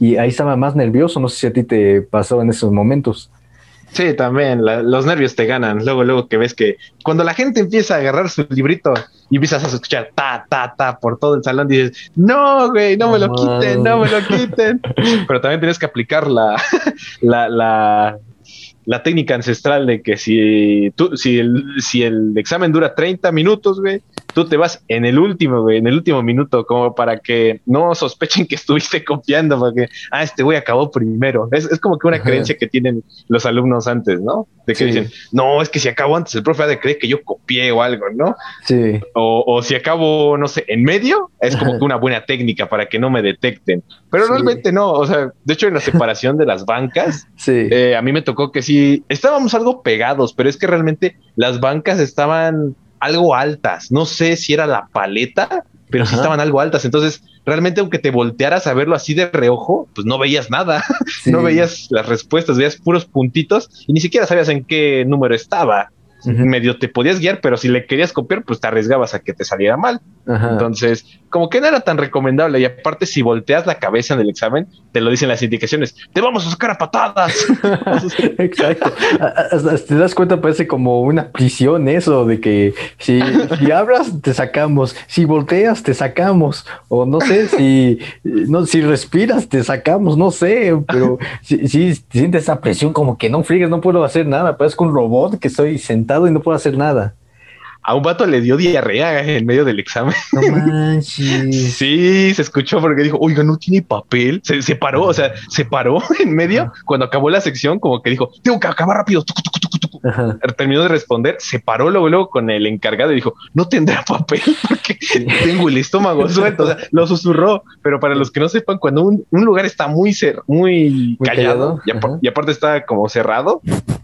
Y ahí estaba más nervioso, no sé si a ti te pasó en esos momentos. Sí, también, la, los nervios te ganan. Luego, luego que ves que cuando la gente empieza a agarrar su librito y empiezas a escuchar ta, ta, ta por todo el salón, dices, no, güey, no me lo quiten, no me lo quiten. Pero también tienes que aplicar la, la, la, la técnica ancestral de que si, tú, si, el, si el examen dura 30 minutos, güey, tú te vas en el último, güey, en el último minuto, como para que no sospechen que estuviste copiando, porque, ah, este güey acabó primero. Es, es como que una Ajá. creencia que tienen los alumnos antes, ¿no? De que sí. dicen, no, es que si acabo antes, el profe ha de creer que yo copié o algo, ¿no? Sí. O, o si acabo, no sé, en medio, es como que una buena técnica para que no me detecten. Pero sí. realmente no, o sea, de hecho en la separación de las bancas, sí. eh, a mí me tocó que sí, estábamos algo pegados, pero es que realmente las bancas estaban algo altas. No sé si era la paleta pero sí estaban algo altas. Entonces, realmente, aunque te voltearas a verlo así de reojo, pues no veías nada. no veías las respuestas, veías puros puntitos y ni siquiera sabías en qué número estaba medio te podías guiar, pero si le querías copiar, pues te arriesgabas a que te saliera mal. Entonces, como que no era tan recomendable. Y aparte, si volteas la cabeza en el examen, te lo dicen las indicaciones, te vamos a sacar a patadas. Exacto. Te das cuenta, parece como una prisión eso, de que si, si hablas, te sacamos, si volteas, te sacamos, o no sé, si, no, si respiras, te sacamos, no sé, pero si, si sientes esa presión como que no frigues, no puedo hacer nada, parece un robot que estoy sentado y no puedo hacer nada. A un vato le dio diarrea en medio del examen. No manches. sí, se escuchó porque dijo, oiga, no tiene papel. Se, paró, o sea, se paró en medio cuando acabó la sección, como que dijo, tengo que acabar rápido. Terminó de responder, se paró luego, luego con el encargado y dijo, no tendrá papel porque tengo el estómago suelto. O sea, lo susurró, pero para los que no sepan, cuando un, lugar está muy, muy, callado, y, aparte está como cerrado,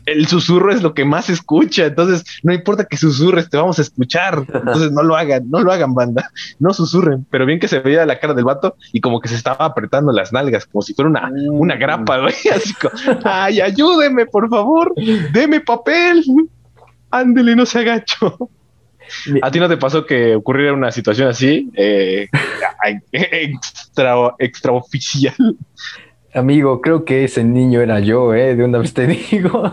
el susurro es lo que más escucha. Entonces, no importa que susurres, te vamos a escuchar. Entonces, no lo hagan, no lo hagan, banda. No susurren. Pero bien que se veía la cara del vato y como que se estaba apretando las nalgas, como si fuera una, una grapa, güey. Así como, ay, ayúdeme, por favor. Deme papel. Ándele, no se agacho. ¿A ti no te pasó que ocurriera una situación así? Eh, extra, extraoficial. Amigo, creo que ese niño era yo, ¿eh? De una vez te digo.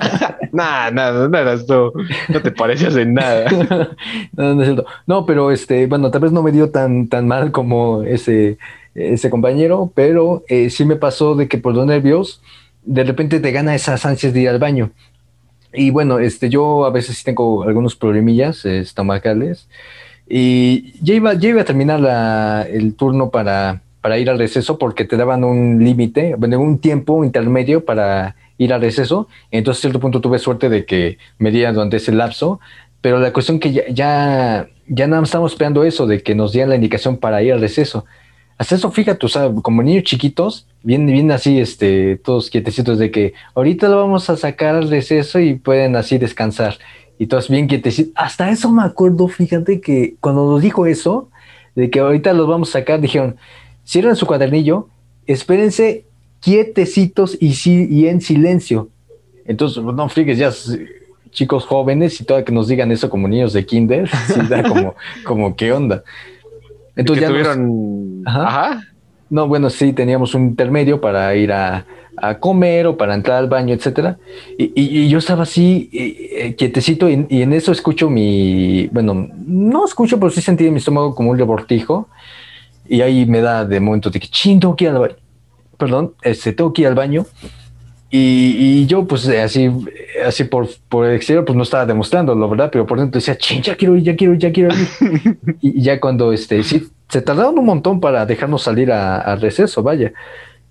nada, nada, nada, esto no te parecías en nada. no, no es cierto. No, pero este, bueno, tal vez no me dio tan, tan mal como ese, ese compañero, pero eh, sí me pasó de que por los nervios, de repente te gana esas ansias de ir al baño. Y bueno, este, yo a veces sí tengo algunos problemillas estomacales. Y ya iba, ya iba a terminar la, el turno para para ir al receso porque te daban un límite, bueno, un tiempo intermedio para ir al receso. Entonces, a cierto punto tuve suerte de que me dieran durante ese lapso, pero la cuestión que ya, ya, ya más estamos esperando eso, de que nos dieran la indicación para ir al receso. Hasta eso, fíjate, o sea, como niños chiquitos, bien, bien así, este, todos quietecitos de que ahorita lo vamos a sacar al receso y pueden así descansar. Y todos bien quietecitos. Hasta eso me acuerdo, fíjate que cuando nos dijo eso, de que ahorita los vamos a sacar, dijeron, cierren su cuadernillo, espérense quietecitos y, y en silencio. Entonces, pues, no frigues, ya chicos jóvenes y todo que nos digan eso como niños de kinder, como, como qué onda. Entonces ya tuvieron... Ajá. No, bueno, sí, teníamos un intermedio para ir a, comer o para entrar al baño, etcétera. Y, yo estaba así, eh, quietecito, y, en eso escucho mi, bueno, no escucho, pero sí sentí mi estómago como un rebortijo. Y ahí me da de momento de que, ching, tengo que ir al baño. Perdón, este, tengo que ir al baño. Y, yo, pues así, así por, por el exterior, pues no estaba demostrándolo, ¿verdad? Pero por dentro decía, ching, ya quiero ir, ya quiero ir, ya quiero ir. y, ya cuando, este, sí, se tardaron un montón para dejarnos salir a, receso, vaya.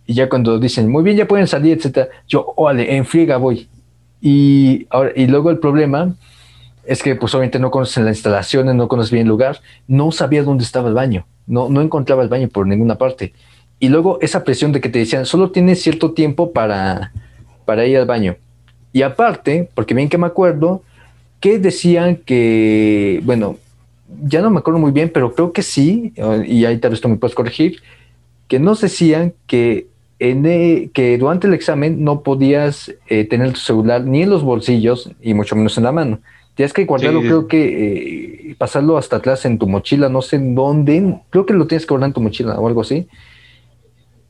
Y ya cuando dicen, muy bien, ya pueden salir, etcétera, yo, vale, en friega voy. Y, ahora, y luego el problema es que, pues obviamente no conocen las instalaciones, no conoces bien el lugar, no sabía dónde estaba el baño no, no encontraba el baño por ninguna parte. Y luego esa presión de que te decían, solo tienes cierto tiempo para, para ir al baño. Y aparte, porque bien que me acuerdo, que decían que, bueno, ya no me acuerdo muy bien, pero creo que sí, y ahí tal vez tú me puedes corregir, que nos decían que, en e, que durante el examen no podías eh, tener tu celular ni en los bolsillos y mucho menos en la mano. Tienes que guardarlo, creo que eh, pasarlo hasta atrás en tu mochila, no sé en dónde, creo que lo tienes que guardar en tu mochila o algo así.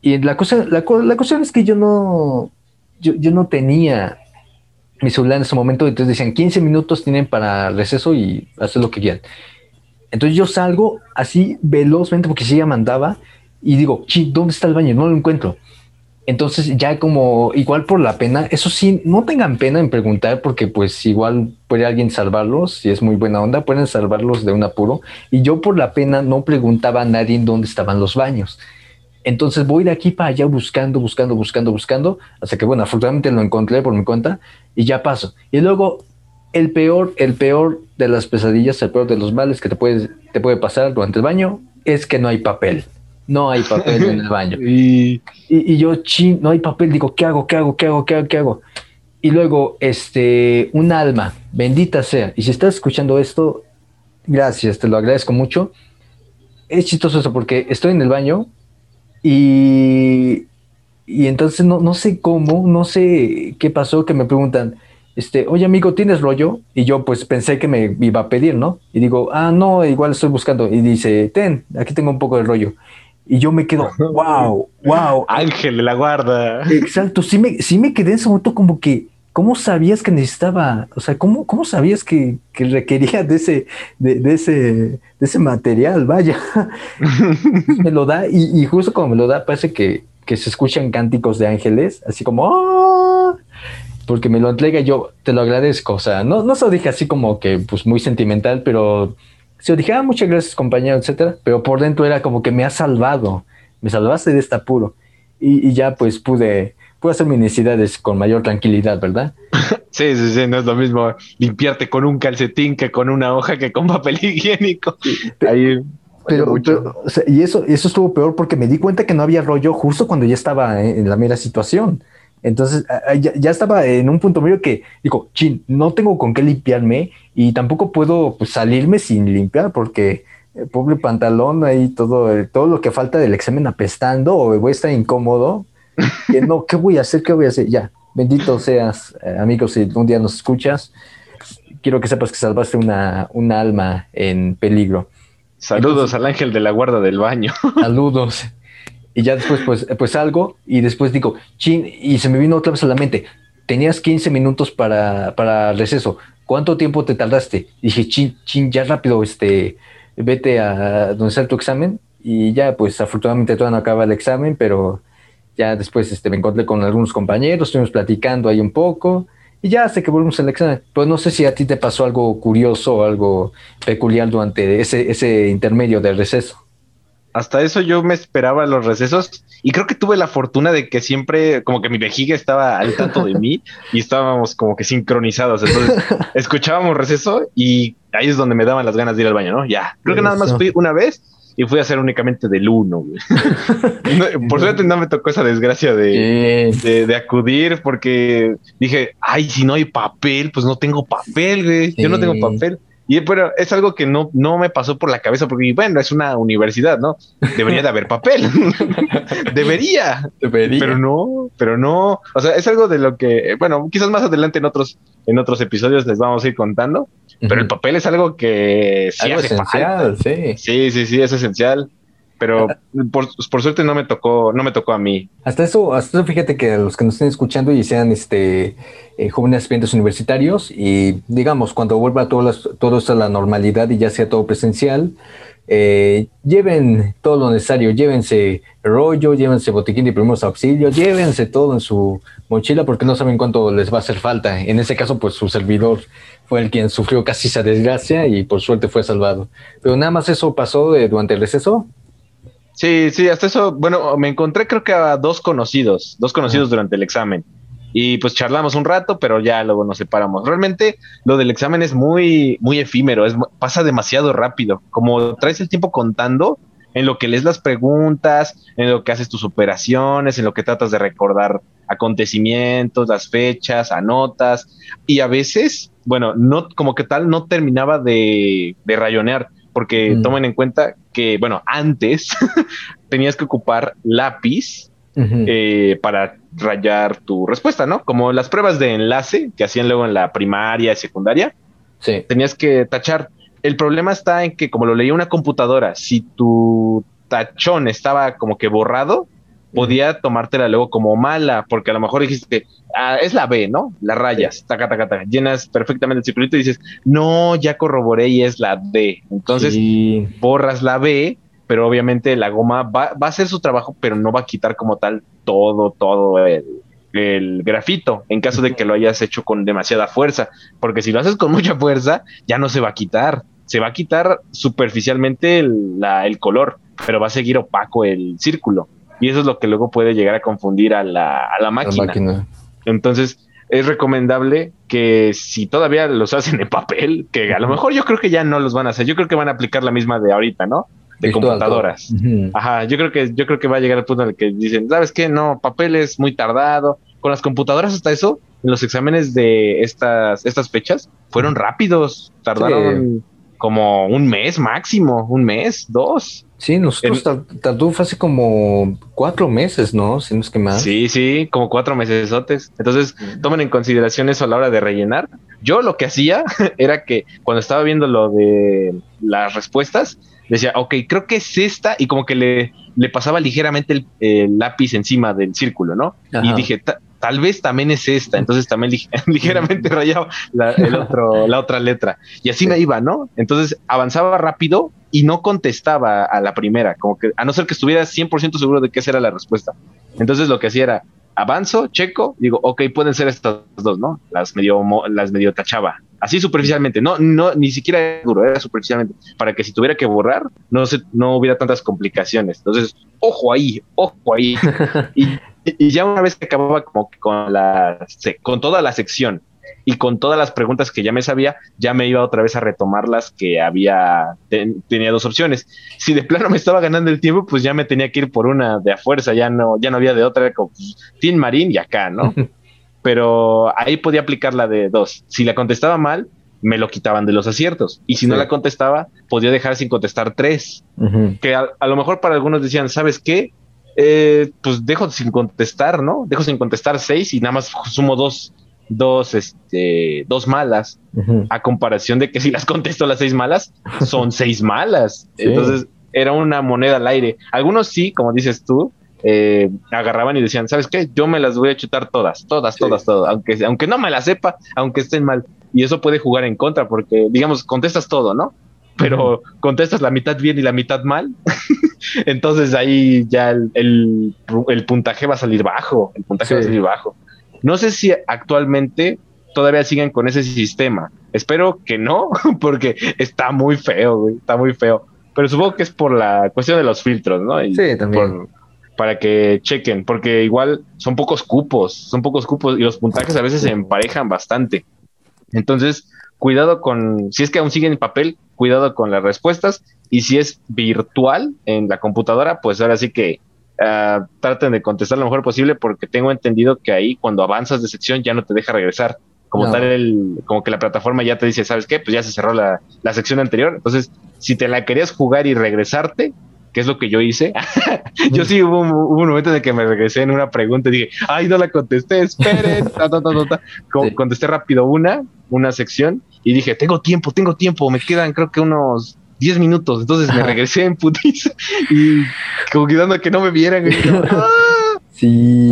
Y la cosa, la, la cuestión es que yo no, yo, yo, no tenía mi celular en ese momento, entonces decían 15 minutos tienen para receso y hacer lo que quieran. Entonces yo salgo así velozmente porque si ella mandaba y digo, ¿dónde está el baño? No lo encuentro. Entonces ya como igual por la pena, eso sí, no tengan pena en preguntar porque pues igual puede alguien salvarlos, si es muy buena onda, pueden salvarlos de un apuro. Y yo por la pena no preguntaba a nadie dónde estaban los baños. Entonces voy de aquí para allá buscando, buscando, buscando, buscando, hasta que bueno, afortunadamente lo encontré por mi cuenta y ya paso. Y luego el peor, el peor de las pesadillas, el peor de los males que te te puede pasar durante el baño es que no hay papel no hay papel en el baño. y, y, yo, chin, no hay papel, digo, ¿qué hago? ¿Qué hago? ¿Qué hago? ¿Qué hago? ¿Qué hago? Y luego, este, un alma, bendita sea. Y si estás escuchando esto, gracias, te lo agradezco mucho. es chistoso eso porque estoy en el baño y, y entonces no, no sé cómo, no sé qué pasó, que me preguntan, este, oye amigo, ¿tienes rollo? Y yo pues pensé que me iba a pedir, ¿no? Y digo, ah, no, igual estoy buscando. Y dice, ten, aquí tengo un poco de rollo. Y yo me quedo, wow, wow. Ángel de la guarda. Exacto, sí me, sí me quedé en ese momento como que, ¿cómo sabías que necesitaba? O sea, ¿cómo, cómo sabías que, que requería de ese, de, de, ese, de ese material? Vaya. me lo da y, y, justo como me lo da, parece que, que se escuchan cánticos de ángeles, así como, ¡Oh! porque me lo entrega yo te lo agradezco. O sea, no, no se lo dije así como que pues muy sentimental, pero se lo dije, ah, muchas gracias compañero, etcétera. Pero por dentro era como que me has salvado, me salvaste de este apuro. Y, y ya pues pude, pude hacer mis necesidades con mayor tranquilidad, ¿verdad? Sí, sí, sí, no es lo mismo limpiarte con un calcetín que con una hoja que con papel higiénico. Ahí pero, pero o sea, y eso, eso estuvo peor porque me di cuenta que no había rollo justo cuando ya estaba en la mera situación. Entonces ya, ya, estaba en un punto medio que digo, chin, no tengo con qué limpiarme y tampoco puedo pues, salirme sin limpiar porque el pobre pantalón ahí todo, todo lo que falta del examen apestando o voy a estar incómodo. que no, ¿qué voy a hacer? ¿Qué voy a hacer? Ya, bendito seas, eh, amigos, si un día nos escuchas, quiero que sepas que salvaste una, una alma en peligro. Saludos Entonces, al ángel de la guarda del baño. Saludos. Y ya después, pues, pues salgo y después digo, chin, y se me vino otra vez a la mente, tenías 15 minutos para, para receso, ¿cuánto tiempo te tardaste? Y dije, chin, chin, ya rápido, este, vete a donde está tu examen. Y ya, pues, afortunadamente todavía no acaba el examen, pero ya después este, me encontré con algunos compañeros, estuvimos platicando ahí un poco, y ya hasta que volvimos al examen. Pues no sé si a ti te pasó algo curioso o algo peculiar durante ese, ese intermedio de receso hasta eso yo me esperaba los recesos y creo que tuve la fortuna de que siempre como que mi vejiga estaba al tanto de mí y estábamos como que sincronizados. Entonces escuchábamos receso y ahí es donde me daban las ganas de ir al baño, ¿no? Ya, creo que nada más fui una vez y fui a hacer únicamente del uno. no, por suerte no me tocó esa desgracia de, de, de, acudir porque dije, ay, si no hay papel, pues no tengo papel, güey. Yo no tengo papel. Y pero es algo que no, no me pasó por la cabeza porque, bueno, es una universidad, ¿no? Debería de haber papel. Debería. Debería. Pero no, pero no. O sea, es algo de lo que, bueno, quizás más adelante en otros, en otros episodios les vamos a ir contando. Pero el papel es algo que sí algo esencial, sí. Sí, sí, sí, es esencial pero por, por, suerte no me tocó, no me tocó a mí. Hasta eso, hasta eso fíjate que los que nos estén escuchando y sean este eh, jóvenes aspirantes universitarios y digamos cuando vuelva todo, las, todo esto a la normalidad y ya sea todo presencial, eh, lleven todo lo necesario, llévense rollo, llévense botiquín de primeros auxilios, llévense todo en su mochila porque no saben cuánto les va a hacer falta. En ese caso, pues su servidor fue el quien sufrió casi esa desgracia y por suerte fue salvado. Pero nada más eso pasó eh, durante el receso. Sí, sí, hasta eso, bueno, me encontré creo que a dos conocidos, dos conocidos durante el examen. Y pues charlamos un rato, pero ya luego nos separamos. Realmente lo del examen es muy, muy efímero, es, pasa demasiado rápido. Como traes el tiempo contando, en lo que lees las preguntas, en lo que haces tus operaciones, en lo que tratas de recordar acontecimientos, las fechas, anotas, y a veces, bueno, no, como que tal, no terminaba de, de rayonear porque mm. tomen en cuenta que, bueno, antes tenías que ocupar lápiz uh -huh. eh, para rayar tu respuesta, ¿no? Como las pruebas de enlace que hacían luego en la primaria y secundaria, sí. tenías que tachar. El problema está en que como lo leía una computadora, si tu tachón estaba como que borrado, podía tomártela luego como mala, porque a lo mejor dijiste, ah, es la B, ¿no? Las rayas, taca, taca, taca, llenas perfectamente el circulito y dices, no, ya corroboré y es la D. Entonces sí. borras la B, pero obviamente la goma va, va, a hacer su trabajo, pero no va a quitar como tal todo, todo el, el grafito, en caso de que lo hayas hecho con demasiada fuerza, porque si lo haces con mucha fuerza, ya no se va a quitar. Se va a quitar superficialmente el, la, el color, pero va a seguir opaco el círculo y eso es lo que luego puede llegar a confundir a la, a la, máquina. la máquina. Entonces, es recomendable que si todavía los hacen en papel, que a lo mejor yo creo que ya no los van a hacer, yo creo que van a aplicar la misma de ahorita, ¿no? De Virtual, computadoras. Uh -huh. Ajá, yo creo que yo creo que va a llegar al punto en el que dicen, ¿sabes qué? No, papel es muy tardado. Con las computadoras hasta eso, en los exámenes de estas estas fechas fueron rápidos, tardaron sí. como un mes máximo, un mes, dos. Sí, nosotros tardó hace como cuatro meses, ¿no? Si no es que más. Sí, sí, como cuatro meses. Entonces, tomen en consideración eso a la hora de rellenar. Yo lo que hacía era que cuando estaba viendo lo de las respuestas, decía, ok, creo que es esta, y como que le, le pasaba ligeramente el, lápiz encima del círculo, ¿no? Y dije, tal vez también es esta, entonces también ligeramente rayaba la, el otro, la otra letra. Y así me iba, ¿no? Entonces avanzaba rápido y no contestaba a la primera, como que a no ser que estuviera 100% seguro de que esa era la respuesta. Entonces lo que hacía era, avanzo, checo, digo, ok, pueden ser estas dos, ¿no? Las medio, las medio tachaba, así superficialmente, no, no, ni siquiera duro, era superficialmente, para que si tuviera que borrar, no se, no hubiera tantas complicaciones. Entonces, ojo ahí, ojo ahí. y, y, ya una vez que acababa como con la, con toda la sección y con todas las preguntas que ya me sabía, ya me iba otra vez a retomar las que había, tenía dos opciones. Si de plano me estaba ganando el tiempo, pues ya me tenía que ir por una de a fuerza, ya no, ya no había de otra, como pues, Team Marín y acá, ¿no? Pero ahí podía aplicar la de dos. Si la contestaba mal, me lo quitaban de los aciertos. Y si no la contestaba, podía dejar sin contestar tres. Que a, lo mejor para algunos decían, ¿sabes qué? Eh, pues dejo sin contestar, ¿no? Dejo sin contestar seis y nada más sumo dos dos, este, dos malas, a comparación de que si las contesto las seis malas, son seis malas. Entonces era una moneda al aire. Algunos sí, como dices tú, eh, agarraban y decían, ¿sabes qué? Yo me las voy a chutar todas, todas, todas, todas, aunque, aunque no me las sepa, aunque estén mal. Y eso puede jugar en contra, porque, digamos, contestas todo, ¿no? Pero contestas la mitad bien y la mitad mal. Entonces ahí ya el, el, puntaje va a salir bajo, el puntaje va a salir bajo. No sé si actualmente todavía siguen con ese sistema. Espero que no, porque está muy feo, güey, está muy feo. Pero supongo que es por la cuestión de los filtros, ¿no? sí, también. para que chequen, porque igual son pocos cupos, son pocos cupos y los puntajes a veces se emparejan bastante. Entonces, cuidado con, si es que aún siguen en papel, cuidado con las respuestas y si es virtual en la computadora, pues ahora sí que uh, traten de contestar lo mejor posible porque tengo entendido que ahí cuando avanzas de sección ya no te deja regresar. Como tal, el, como que la plataforma ya te dice, ¿sabes qué? Pues ya se cerró la, la sección anterior. Entonces, si te la querías jugar y regresarte, que es lo que yo hice. yo sí hubo un, momento en el que me regresé en una pregunta y dije, ay, no la contesté, esperen. Contesté rápido una, una sección y dije, tengo tiempo, tengo tiempo, me quedan creo que unos 10 minutos. Entonces me regresé en putiza y como cuidando que no me vieran. Ah". sí.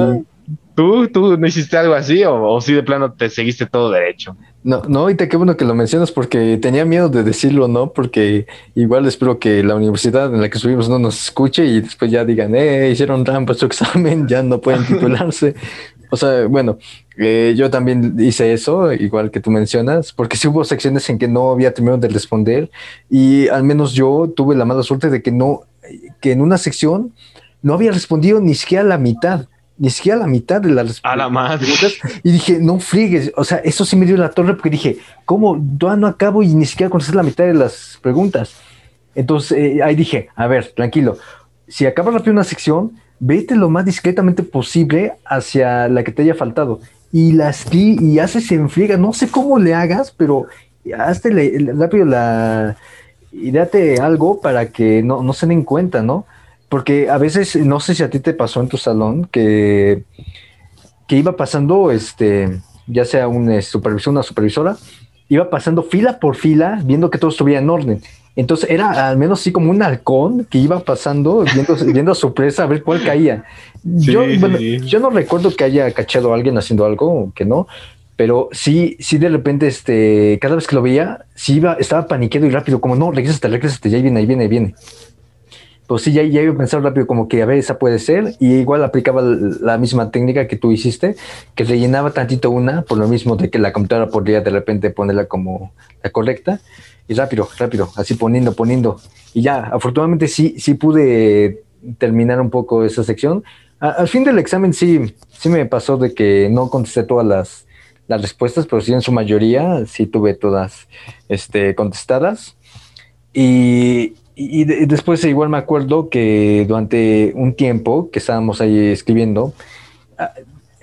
¿Tú, ¿Tú no hiciste algo así o, o si de plano te seguiste todo derecho? No, no, ahorita qué bueno que lo mencionas porque tenía miedo de decirlo, ¿no? Porque igual espero que la universidad en la que subimos no nos escuche y después ya digan, eh, hicieron trampa su examen, ya no pueden titularse. O sea, bueno, eh, yo también hice eso, igual que tú mencionas, porque sí hubo secciones en que no había terminado de responder y al menos yo tuve la mala suerte de que no, que en una sección no había respondido ni siquiera la mitad, ni siquiera la mitad de las a la madre. Y dije, no frigues, o sea, eso sí me dio la torre porque dije, ¿cómo? Todavía no acabo y ni siquiera conoces la mitad de las preguntas. Entonces eh, ahí dije, a ver, tranquilo, si acabas rápido una sección, vete lo más discretamente posible hacia la que te haya faltado y las y haces en friega, no sé cómo le hagas, pero hazte rápido la y date algo para que no, no se den cuenta, ¿no? Porque a veces, no sé si a ti te pasó en tu salón, que, que iba pasando, este, ya sea un eh, supervisor, una supervisora, iba pasando fila por fila, viendo que todo estuviera en orden. Entonces era al menos así como un halcón que iba pasando, viendo, viendo a su presa a ver cuál caía. yo, yo no recuerdo que haya cachado a alguien haciendo algo, que no, pero sí, sí de repente, este, cada vez que lo veía, sí iba, estaba paniqueado y rápido, como no, regrésate, regrésate, ya viene, ahí viene, ahí viene. Pues sí, ya, ya iba a pensar rápido como que a ver, esa puede ser, y igual aplicaba la misma técnica que tú hiciste, que rellenaba tantito una, por lo mismo de que la computadora podría de repente ponerla como la correcta, y rápido, rápido, así poniendo, poniendo. Y ya, afortunadamente sí, sí pude terminar un poco esa sección. al fin del examen sí, sí me pasó de que no contesté todas las, las respuestas, pero sí en su mayoría sí tuve todas este, contestadas. Y, y, después igual me acuerdo que durante un tiempo que estábamos ahí escribiendo,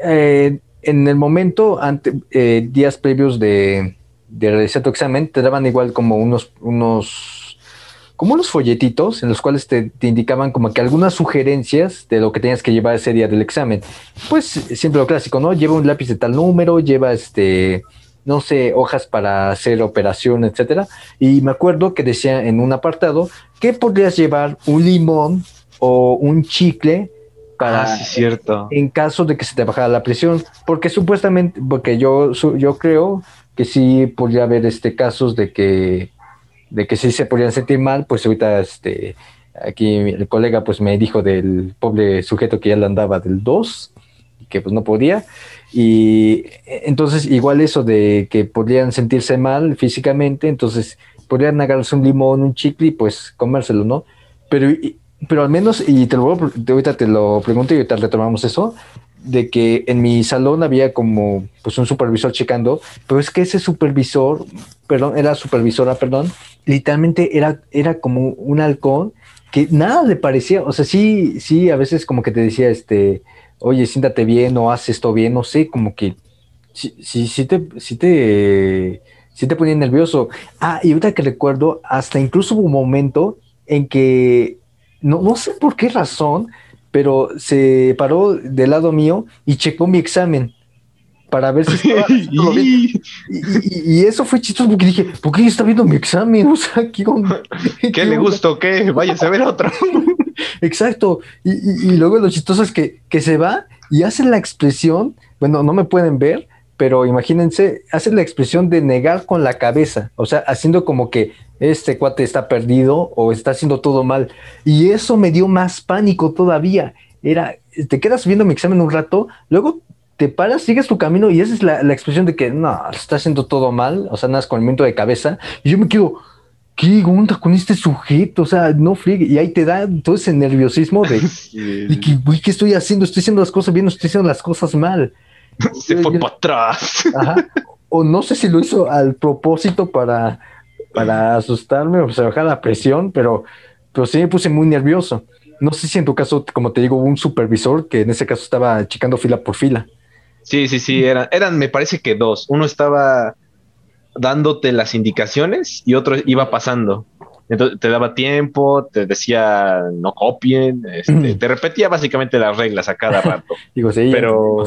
eh, en el momento, ante, eh, días previos de, de realizar tu examen, te daban igual como unos, unos como unos folletitos en los cuales te, indicaban como que algunas sugerencias de lo que tenías que llevar ese día del examen. Pues siempre lo clásico, ¿no? Lleva un lápiz de tal número, lleva este, no sé, hojas para hacer operación, etcétera. Y me acuerdo que decía en un apartado que podrías llevar un limón o un chicle para ah, cierto. en caso de que se te bajara la presión, porque supuestamente, porque yo, yo creo que sí podría haber este casos de que de que sí se podrían sentir mal, pues ahorita este aquí el colega pues me dijo del pobre sujeto que ya le andaba del 2 y que pues no podía y entonces igual eso de que podrían sentirse mal físicamente, entonces podrían agarrarse un limón, un chicle y pues comérselo, ¿no? Pero pero al menos, y te lo ahorita te lo pregunto y ahorita retomamos eso, de que en mi salón había como pues un supervisor checando, pero es que ese supervisor, perdón, era supervisora, perdón, literalmente era, era como un halcón que nada le parecía, o sea, sí, sí, a veces como que te decía, este, oye, siéntate bien o haz esto bien, no sé, como que sí, sí, sí te, sí te, sí te ponía nervioso. Ah, y ahorita que recuerdo, hasta incluso hubo un momento en que no, no sé por qué razón, pero se paró del lado mío y checó mi examen para ver si estaba Y, eso fue chistoso porque dije, ¿por qué está viendo mi examen? O sea, ¿qué, ¿Qué, le gustó? ¿Qué? Váyase a ver otro. Exacto. Y, luego lo chistoso es que, que se va y hace la expresión, bueno, no me pueden ver, pero imagínense, hace la expresión de negar con la cabeza, o sea, haciendo como que este cuate está perdido o está haciendo todo mal. Y eso me dio más pánico todavía. Era, te quedas viendo mi examen un rato, luego te paras, sigues tu camino y esa es la, expresión de que no, está haciendo todo mal, o sea, nada con el movimiento de cabeza. Y yo me quedo, ¿qué onda con este sujeto? O sea, no friegue. Y ahí te da todo ese nerviosismo de, que, ¿qué estoy haciendo? Estoy haciendo las cosas bien, estoy haciendo las cosas mal. Se fue para atrás. O no sé si lo hizo al propósito para para asustarme o se bajar la presión, pero, pero sí me puse muy nervioso. No sé si en tu caso, como te digo, un supervisor que en ese caso estaba checando fila por fila. Sí, sí, sí, eran, eran, me parece que dos. Uno estaba dándote las indicaciones y otro iba pasando. Entonces te daba tiempo, te decía no copien, este, te repetía básicamente las reglas a cada rato. Digo, sí, pero,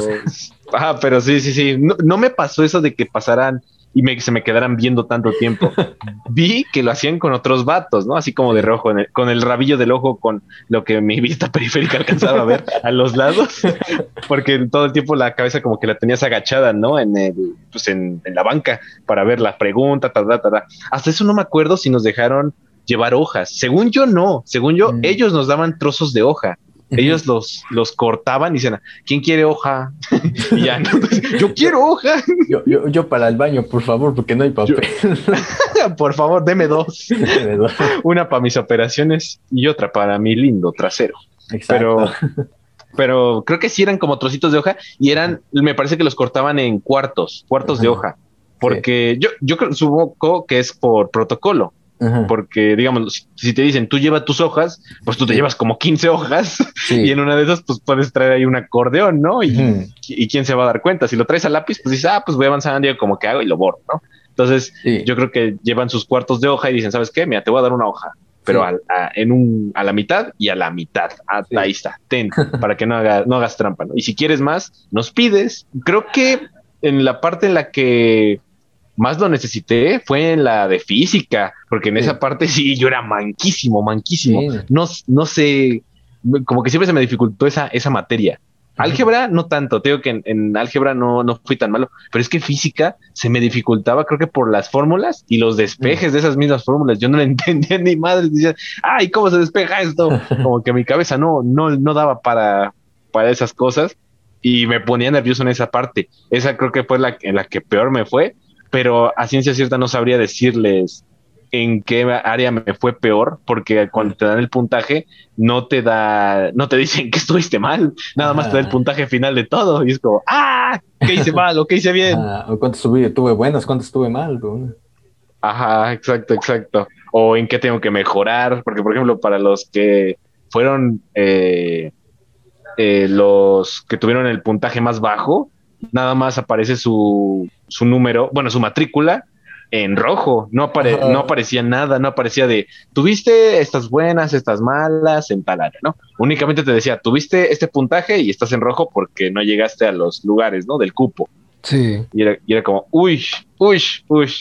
ah, pero sí, sí, sí. No, no, me pasó eso de que pasaran y me, se me quedaran viendo tanto tiempo. Vi que lo hacían con otros vatos, ¿no? Así como de rojo, con el rabillo del ojo, con lo que mi vista periférica alcanzaba a ver a los lados, porque todo el tiempo la cabeza como que la tenías agachada, ¿no? En, el, pues en, la banca para ver la pregunta, ta, ta, ta, Hasta eso no me acuerdo si nos dejaron llevar hojas. Según yo, no. Según yo, mm. ellos nos daban trozos de hoja ellos los, los cortaban y decían, ¿quién quiere hoja? y ya, yo quiero hoja. Yo, yo, yo, para el baño, por favor, porque no hay papel. por favor, deme dos. Una para mis operaciones y otra para mi lindo trasero. Pero, pero creo que sí eran como trocitos de hoja y eran, me parece que los cortaban en cuartos, cuartos de hoja. Porque yo, yo supongo que es por protocolo. Porque, digamos, si te dicen tú llevas tus hojas, pues tú te llevas como 15 hojas y en una de esas, pues puedes traer ahí un acordeón, ¿no? Y, y, quién se va a dar cuenta. Si lo traes a lápiz, pues dices, ah, pues voy avanzando y como que hago y lo borro, ¿no? Entonces, yo creo que llevan sus cuartos de hoja y dicen, ¿sabes qué? Mira, te voy a dar una hoja, pero a, en un, a la mitad y a la mitad. Ah, ahí está, ten, para que no, no hagas trampa, ¿no? Y si quieres más, nos pides. Creo que en la parte en la que más lo necesité fue en la de física, porque en esa parte sí yo era manquísimo, manquísimo. No, no sé, como que siempre se me dificultó esa, esa materia. Álgebra no tanto, te digo que en, álgebra no, no fui tan malo, pero es que física se me dificultaba, creo que por las fórmulas y los despejes de esas mismas fórmulas. Yo no le entendía ni madre, decía, ay, ¿cómo se despeja esto? Como que mi cabeza no, no, no daba para, para esas cosas y me ponía nervioso en esa parte. Esa creo que fue la en la que peor me fue pero a ciencia cierta no sabría decirles en qué área me fue peor, porque cuando te dan el puntaje, no te da, no te dicen que estuviste mal, nada más te da el puntaje final de todo, y es como, ¡ah! ¿Qué hice mal o qué hice bien? cuánto estuve, tuve buenas, cuánto estuve mal. Ajá, exacto, exacto. O en qué tengo que mejorar, porque por ejemplo, para los que fueron eh, eh, los que tuvieron el puntaje más bajo, nada más aparece su, su número, bueno, su matrícula en rojo, no, no aparecía nada, no aparecía de, tuviste estas buenas, estas malas, en tal área, ¿no? Únicamente te decía, tuviste este puntaje y estás en rojo porque no llegaste a los lugares, ¿no? Del cupo. Sí. Y era, y era como, uy, uy, uy.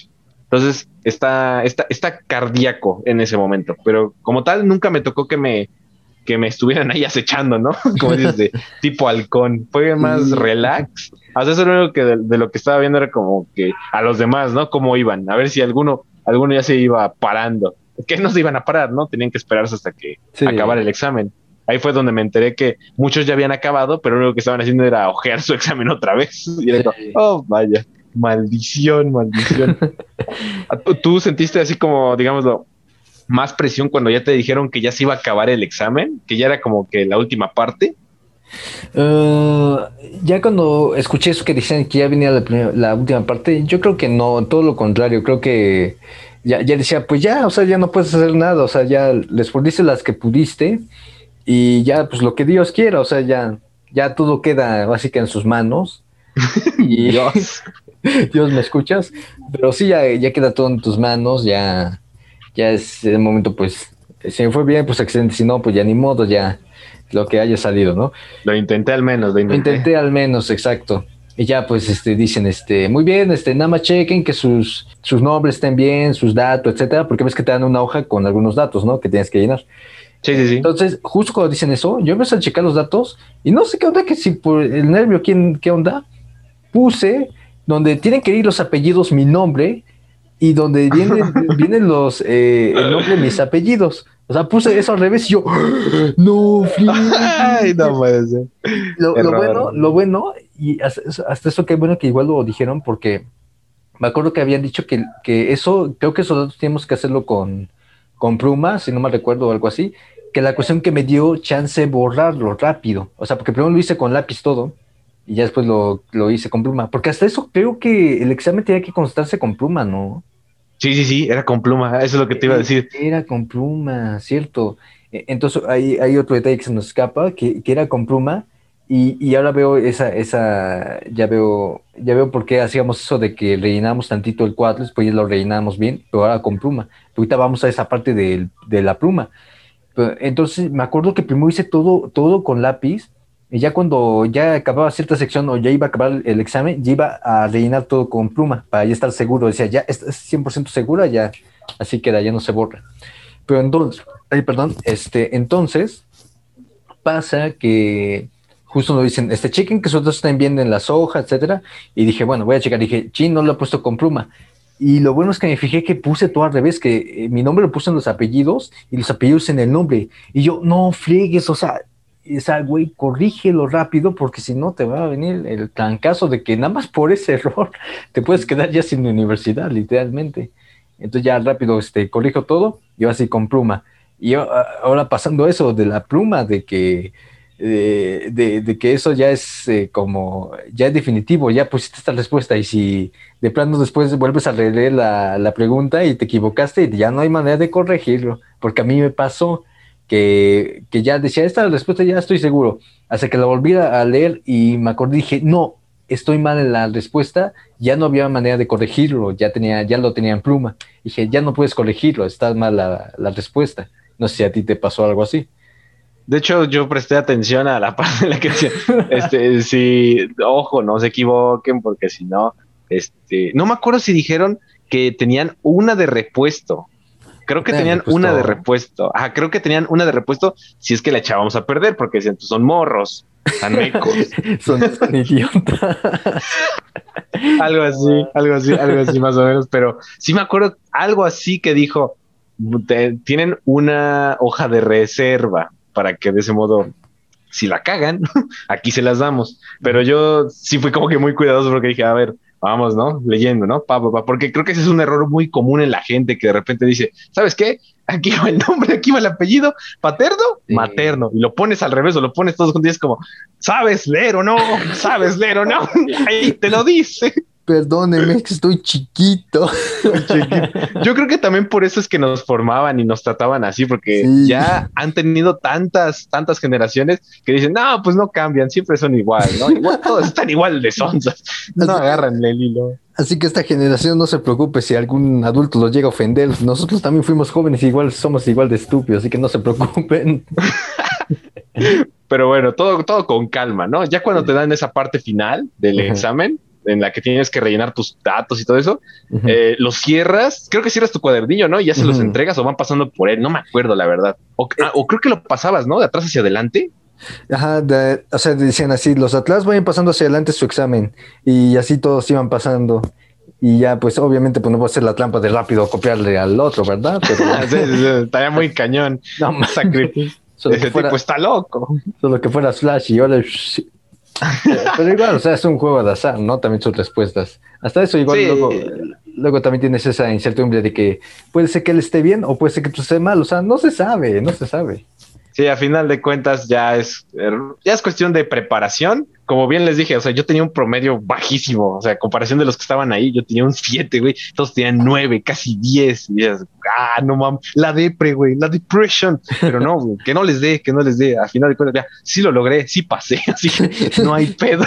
Entonces, está, está, está cardíaco en ese momento, pero como tal, nunca me tocó que me, que me estuvieran ahí acechando, ¿no? Como dices, de tipo halcón. Fue más relax. O sea, eso lo único que de, lo que estaba viendo era como que a los demás, ¿no? Cómo iban. A ver si alguno, alguno ya se iba parando. Que no se iban a parar, ¿no? Tenían que esperarse hasta que acabara el examen. Ahí fue donde me enteré que muchos ya habían acabado, pero lo único que estaban haciendo era ojear su examen otra vez. Y era como, oh, vaya, maldición, maldición. ¿Tú sentiste así como, digámoslo, más presión cuando ya te dijeron que ya se iba a acabar el examen, que ya era como que la última parte? Uh, ya cuando escuché eso que decían que ya venía la, última parte, yo creo que no, todo lo contrario, creo que ya, ya, decía, pues ya, o sea, ya no puedes hacer nada, o sea, ya les pudiste las que pudiste y ya, pues lo que Dios quiera, o sea, ya, ya todo queda básicamente en sus manos. y Dios, Dios me escuchas, pero sí, ya, ya queda todo en tus manos, ya ya es el momento, pues, si me fue bien, pues excelente, si no, pues ya ni modo, ya lo que haya salido, ¿no? Lo intenté al menos, lo intenté. al menos, exacto. Y ya pues este dicen este muy bien, este nada más chequen que sus sus nombres estén bien, sus datos, etcétera, porque ves que te dan una hoja con algunos datos, ¿no? Que tienes que llenar. Sí, sí, sí. Entonces, justo cuando dicen eso, yo empecé a checar los datos y no sé qué onda que si por el nervio quién qué onda puse donde tienen que ir los apellidos mi nombre y donde vienen, vienen los, eh, el nombre de mis apellidos. O sea, puse eso al revés y yo, no, Ay, no puede ser. Lo, bueno, lo bueno, y hasta, eso que bueno que igual lo dijeron, porque me acuerdo que habían dicho que, que eso, creo que eso datos tenemos que hacerlo con, con pluma, si no me recuerdo o algo así, que la cuestión que me dio chance borrarlo rápido. O sea, porque primero lo hice con lápiz todo, y ya después lo, lo, hice con pluma. Porque hasta eso creo que el examen tenía que constarse con pluma, ¿no? Sí, sí, sí, era con pluma, eso es lo que te iba a decir. Era con pluma, cierto. E, entonces hay, hay otro detalle que se nos escapa, que, que era con pluma, y, y, ahora veo esa, esa, ya veo, ya veo por qué hacíamos eso de que rellenamos tantito el cuadro, después ya lo rellenamos bien, pero ahora con pluma. Ahorita vamos a esa parte de, de la pluma. entonces me acuerdo que primero hice todo, todo con lápiz, ya cuando ya acababa cierta sección o ya iba a acabar el examen, ya iba a rellenar todo con pluma para ya estar seguro. Decía, ya es 100% segura, ya así queda, ya no se borra. Pero entonces, ay, perdón, este, entonces pasa que justo nos dicen, este, chequen que sus datos estén bien en las hojas, etcétera. Y dije, bueno, voy a checar. Dije, chin, no lo he puesto con pluma. Y lo bueno es que me fijé que puse todo al revés, que eh, mi nombre lo puse en los apellidos y los apellidos en el nombre. Y yo, no friegues, o sea, esa güey, corrígelo rápido porque si no te va a venir el trancazo de que nada más por ese error te puedes quedar ya sin universidad, literalmente. Entonces ya rápido este, corrijo todo, yo así con pluma. Y ahora pasando eso de la pluma, de que, de, que eso ya es eh, como, ya es definitivo, ya pusiste esta respuesta y si de plano después vuelves a leer la, la pregunta y te equivocaste, ya no hay manera de corregirlo, porque a mí me pasó que, ya decía, esta respuesta ya estoy seguro. Hasta que la volví a leer y me acordé, dije, no, estoy mal en la respuesta, ya no había manera de corregirlo, ya, tenía, ya lo tenía en pluma. Dije, ya no puedes corregirlo, está mal la, respuesta. No sé si a ti te pasó algo así. De hecho, yo presté atención a la parte en la que decía, este, si, ojo, no se equivoquen, porque si no, este, no me acuerdo si dijeron que tenían una de repuesto. Creo que tenían una de repuesto. Ajá, creo que tenían una de repuesto si es que la echábamos a perder, porque decían, pues, son morros, son mecos. son, idiotas. algo así, algo así, algo así más o menos. Pero sí me acuerdo algo así que dijo, tienen una hoja de reserva para que de ese modo si la cagan, aquí se las damos. Pero yo sí fui como que muy cuidadoso porque dije, a ver, vamos, ¿no? Leyendo, ¿no? Pa, pa, porque creo que ese es un error muy común en la gente que de repente dice, ¿sabes qué? Aquí va el nombre, aquí va el apellido, paterno, materno, y lo pones al revés o lo pones todos juntos y es como, ¿sabes leer o no? ¿Sabes leer o no? Ahí te lo dice. Perdóneme, que estoy chiquito. Yo creo que también por eso es que nos formaban y nos trataban así, porque ya han tenido tantas, tantas generaciones que dicen, no, pues no cambian, siempre son igual, ¿no? Igual todos están igual de sonzas. No agarran el hilo. Así que esta generación no se preocupe si algún adulto los llega a ofender. Nosotros también fuimos jóvenes, igual somos igual de estúpidos, así que no se preocupen. Pero bueno, todo, todo con calma, ¿no? Ya cuando te dan esa parte final del examen, en la que tienes que rellenar tus datos y todo eso, eh, los cierras, creo que cierras tu cuadernillo, ¿no? Y ya se los entregas o van pasando por él, no me acuerdo la verdad. O, ah, creo que lo pasabas, ¿no? De atrás hacia adelante. Ajá, o sea, decían así, los atlas vayan pasando hacia adelante su examen y así todos iban pasando. Y ya, pues obviamente, pues no puedo hacer la trampa de rápido copiarle al otro, ¿verdad? Pero... estaría muy cañón. No, sacrificio. Ese tipo está loco. Solo que fuera Flash y ahora pero igual, o sea, es un juego de azar, ¿no? También sus respuestas. Hasta eso, igual luego, luego también tienes esa incertidumbre de que puede ser que él esté bien o puede ser que tú estés mal. O sea, no se sabe, no se sabe. Sí, a final de cuentas ya es, ya es cuestión de preparación. Como bien les dije, o sea, yo tenía un promedio bajísimo, o sea, comparación de los que estaban ahí, yo tenía un 7, güey, todos tenían 9, casi 10. Y es, ah, no mames, la depre, güey, la depression. Pero no, que no les dé, que no les dé. A final de cuentas, ya, sí lo logré, sí pasé, así que no hay pedo.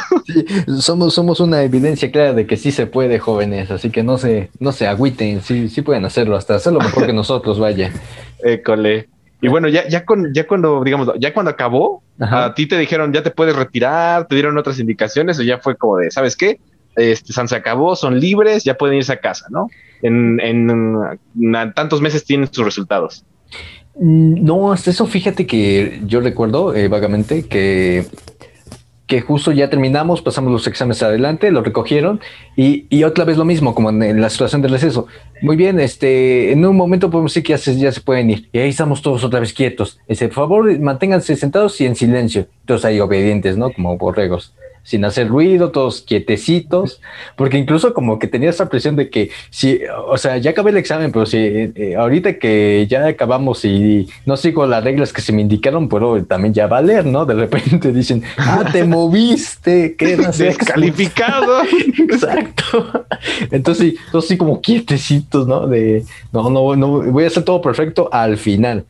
somos, somos una evidencia clara de que sí se puede, jóvenes, así que no se, no se agüiten, sí, sí pueden hacerlo, hasta hacerlo mejor que nosotros, vaya. École. Y bueno, ya, ya, con, ya cuando, digamos, ya cuando acabó, a ti te dijeron, ya te puedes retirar, te dieron otras indicaciones, o ya fue como de, ¿sabes qué? Este, se acabó, son libres, ya pueden irse a casa, ¿no? En, en, tantos meses tienen sus resultados. Mm, no, hasta eso fíjate que yo recuerdo eh, vagamente que que justo ya terminamos, pasamos los exámenes adelante, lo recogieron y, y otra vez lo mismo, como en, la situación del receso. Muy bien, este, en un momento podemos decir que ya se, ya se pueden ir y ahí estamos todos otra vez quietos. Dice, por favor, manténganse sentados y en silencio. Todos ahí obedientes, ¿no? Como borregos sin hacer ruido, todos quietecitos, porque incluso como que tenía esa presión de que si, o sea, ya acabé el examen, pero si eh, ahorita que ya acabamos y no sigo las reglas que se me indicaron, pero también ya va a leer, ¿no? De repente dicen, ah, te moviste, quedas descalificado. Exacto. Entonces, todos así como quietecitos, ¿no? De, no, no, no, voy a hacer todo perfecto al final.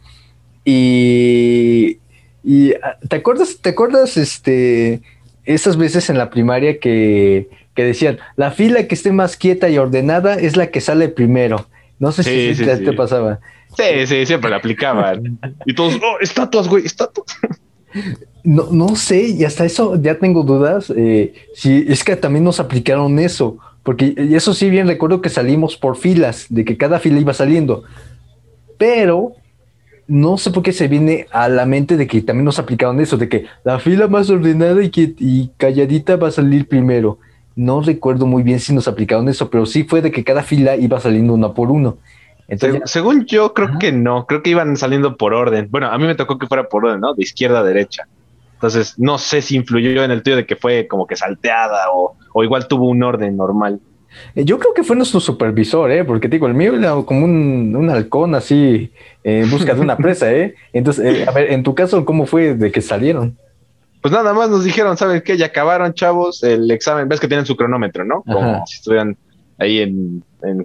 Y, y ah, ¿te acuerdas, te acuerdas, este, esas veces en la primaria que, decían, la fila que esté más quieta y ordenada es la que sale primero. No sé si te, pasaba. Sí, sí, siempre la aplicaban. y todos, oh, estatuas, güey, estatuas. No, no sé, y hasta eso ya tengo dudas. Eh, si es que también nos aplicaron eso, porque eso sí bien recuerdo que salimos por filas, de que cada fila iba saliendo. Pero no sé por qué se viene a la mente de que también nos aplicaron eso, de que la fila más ordenada y, que, y calladita va a salir primero. No recuerdo muy bien si nos aplicaron eso, pero sí fue de que cada fila iba saliendo uno por uno. Entonces, según yo, creo que no, creo que iban saliendo por orden. Bueno, a mí me tocó que fuera por orden, ¿no? De izquierda a derecha. Entonces, no sé si influyó en el tuyo de que fue como que salteada o, o igual tuvo un orden normal. Eh, yo creo que fue nuestro supervisor, ¿eh? Porque digo, el mío era como un, un halcón así eh, en busca de una presa, ¿eh? Entonces, eh, a ver, en tu caso, ¿cómo fue de que salieron? Pues nada más nos dijeron, ¿saben qué? Ya acabaron, chavos, el examen. Ves que tienen su cronómetro, ¿no? Como si estuvieran ahí en,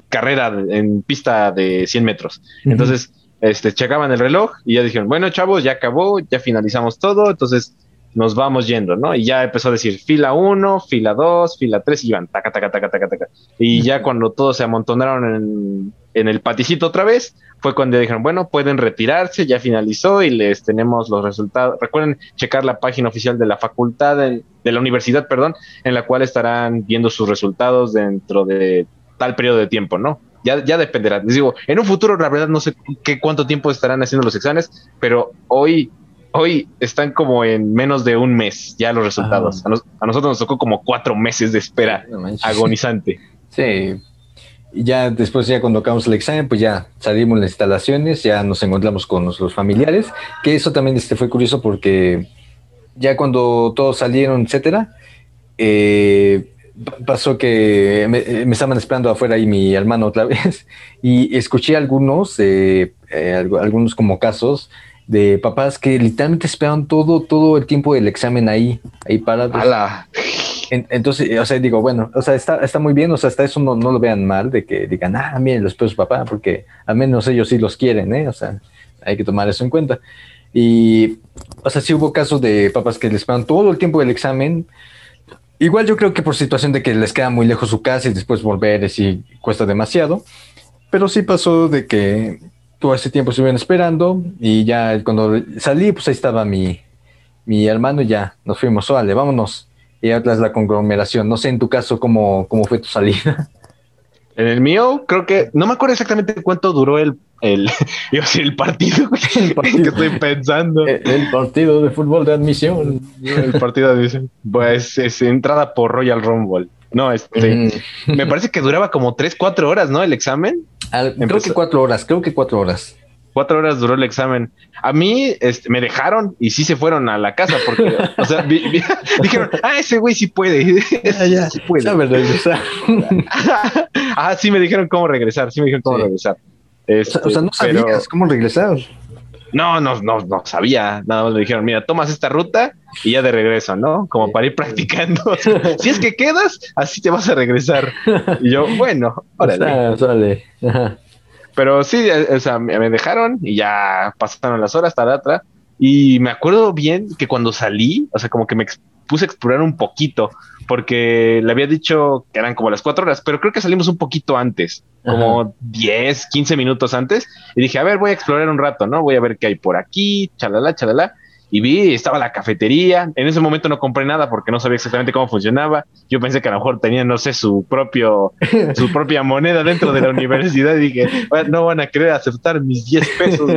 carrera, en pista de 100 metros. Entonces, este, checaban el reloj y ya dijeron, bueno, chavos, ya acabó, ya finalizamos todo. Entonces, nos vamos yendo, ¿no? Y ya empezó a decir fila 1, fila 2, fila 3 y iban taca, taca, taca, taca, taca. Y ya cuando todos se amontonaron en, en el paticito otra vez, fue cuando dijeron, bueno, pueden retirarse, ya finalizó y les tenemos los resultados. Recuerden checar la página oficial de la facultad, de, la universidad, perdón, en la cual estarán viendo sus resultados dentro de tal periodo de tiempo, ¿no? Ya, ya dependerá. Les digo, en un futuro, la verdad, no sé qué cuánto tiempo estarán haciendo los exámenes, pero hoy hoy están como en menos de un mes ya los resultados. Ah. A, nosotros nos tocó como cuatro meses de espera agonizante. Sí. Y ya después, ya cuando acabamos el examen, pues ya salimos las instalaciones, ya nos encontramos con nuestros familiares, que eso también este, fue curioso porque ya cuando todos salieron, etcétera, eh, pasó que me, estaban esperando afuera y mi hermano otra vez y escuché algunos, eh, eh, algunos como casos de papás que literalmente esperaron todo, todo el tiempo del examen ahí, ahí parados. entonces, o sea, digo, bueno, o sea, está, está muy bien, o sea, hasta eso no, no lo vean mal, de que digan, ah, miren, los su papá, porque al menos ellos sí los quieren, ¿eh? O sea, hay que tomar eso en cuenta. Y, o sea, sí hubo casos de papás que les pagan todo el tiempo del examen. Igual yo creo que por situación de que les queda muy lejos su casa y después volver y cuesta demasiado. Pero sí pasó de que todo ese tiempo estuvieron esperando y ya cuando salí, pues ahí estaba mi, mi hermano y ya nos fuimos, vale, vámonos. Y es la conglomeración. No sé en tu caso cómo, cómo fue tu salida. En el mío, creo que no me acuerdo exactamente cuánto duró el, el, el partido, el partido que estoy pensando. El, partido de fútbol de admisión. El partido de admisión. Pues es entrada por Royal Rumble. No, este, mm. me parece que duraba como tres, cuatro horas, ¿no? El examen. creo que cuatro horas, creo que cuatro horas. Cuatro horas duró el examen. A mí este, me dejaron y sí se fueron a la casa porque, o sea, dijeron, ah, ese güey sí puede. Ah, ya, sí puede. ah, sí me dijeron cómo regresar, sí me dijeron cómo regresar. o, sea, no este, sabías cómo regresar. No, no, no, no sabía. Nada más me dijeron, mira, tomas esta ruta y ya de regreso, ¿no? Como para ir practicando. si es que quedas, así te vas a regresar. Y yo, bueno, órale. Pero sí, eh, o sea, me dejaron y ya pasaron las horas, otra Y me acuerdo bien que cuando salí, o sea, como que me puse a explorar un poquito, porque le había dicho que eran como las cuatro horas, pero creo que salimos un poquito antes, como 10, 15 minutos antes. Y dije, a ver, voy a explorar un rato, ¿no? Voy a ver qué hay por aquí, chalala, chalala y vi, estaba la cafetería. En ese momento no compré nada porque no sabía exactamente cómo funcionaba. Yo pensé que a lo mejor tenía, no sé, su propio, su propia moneda dentro de la universidad y dije, no van a querer aceptar mis 10 pesos.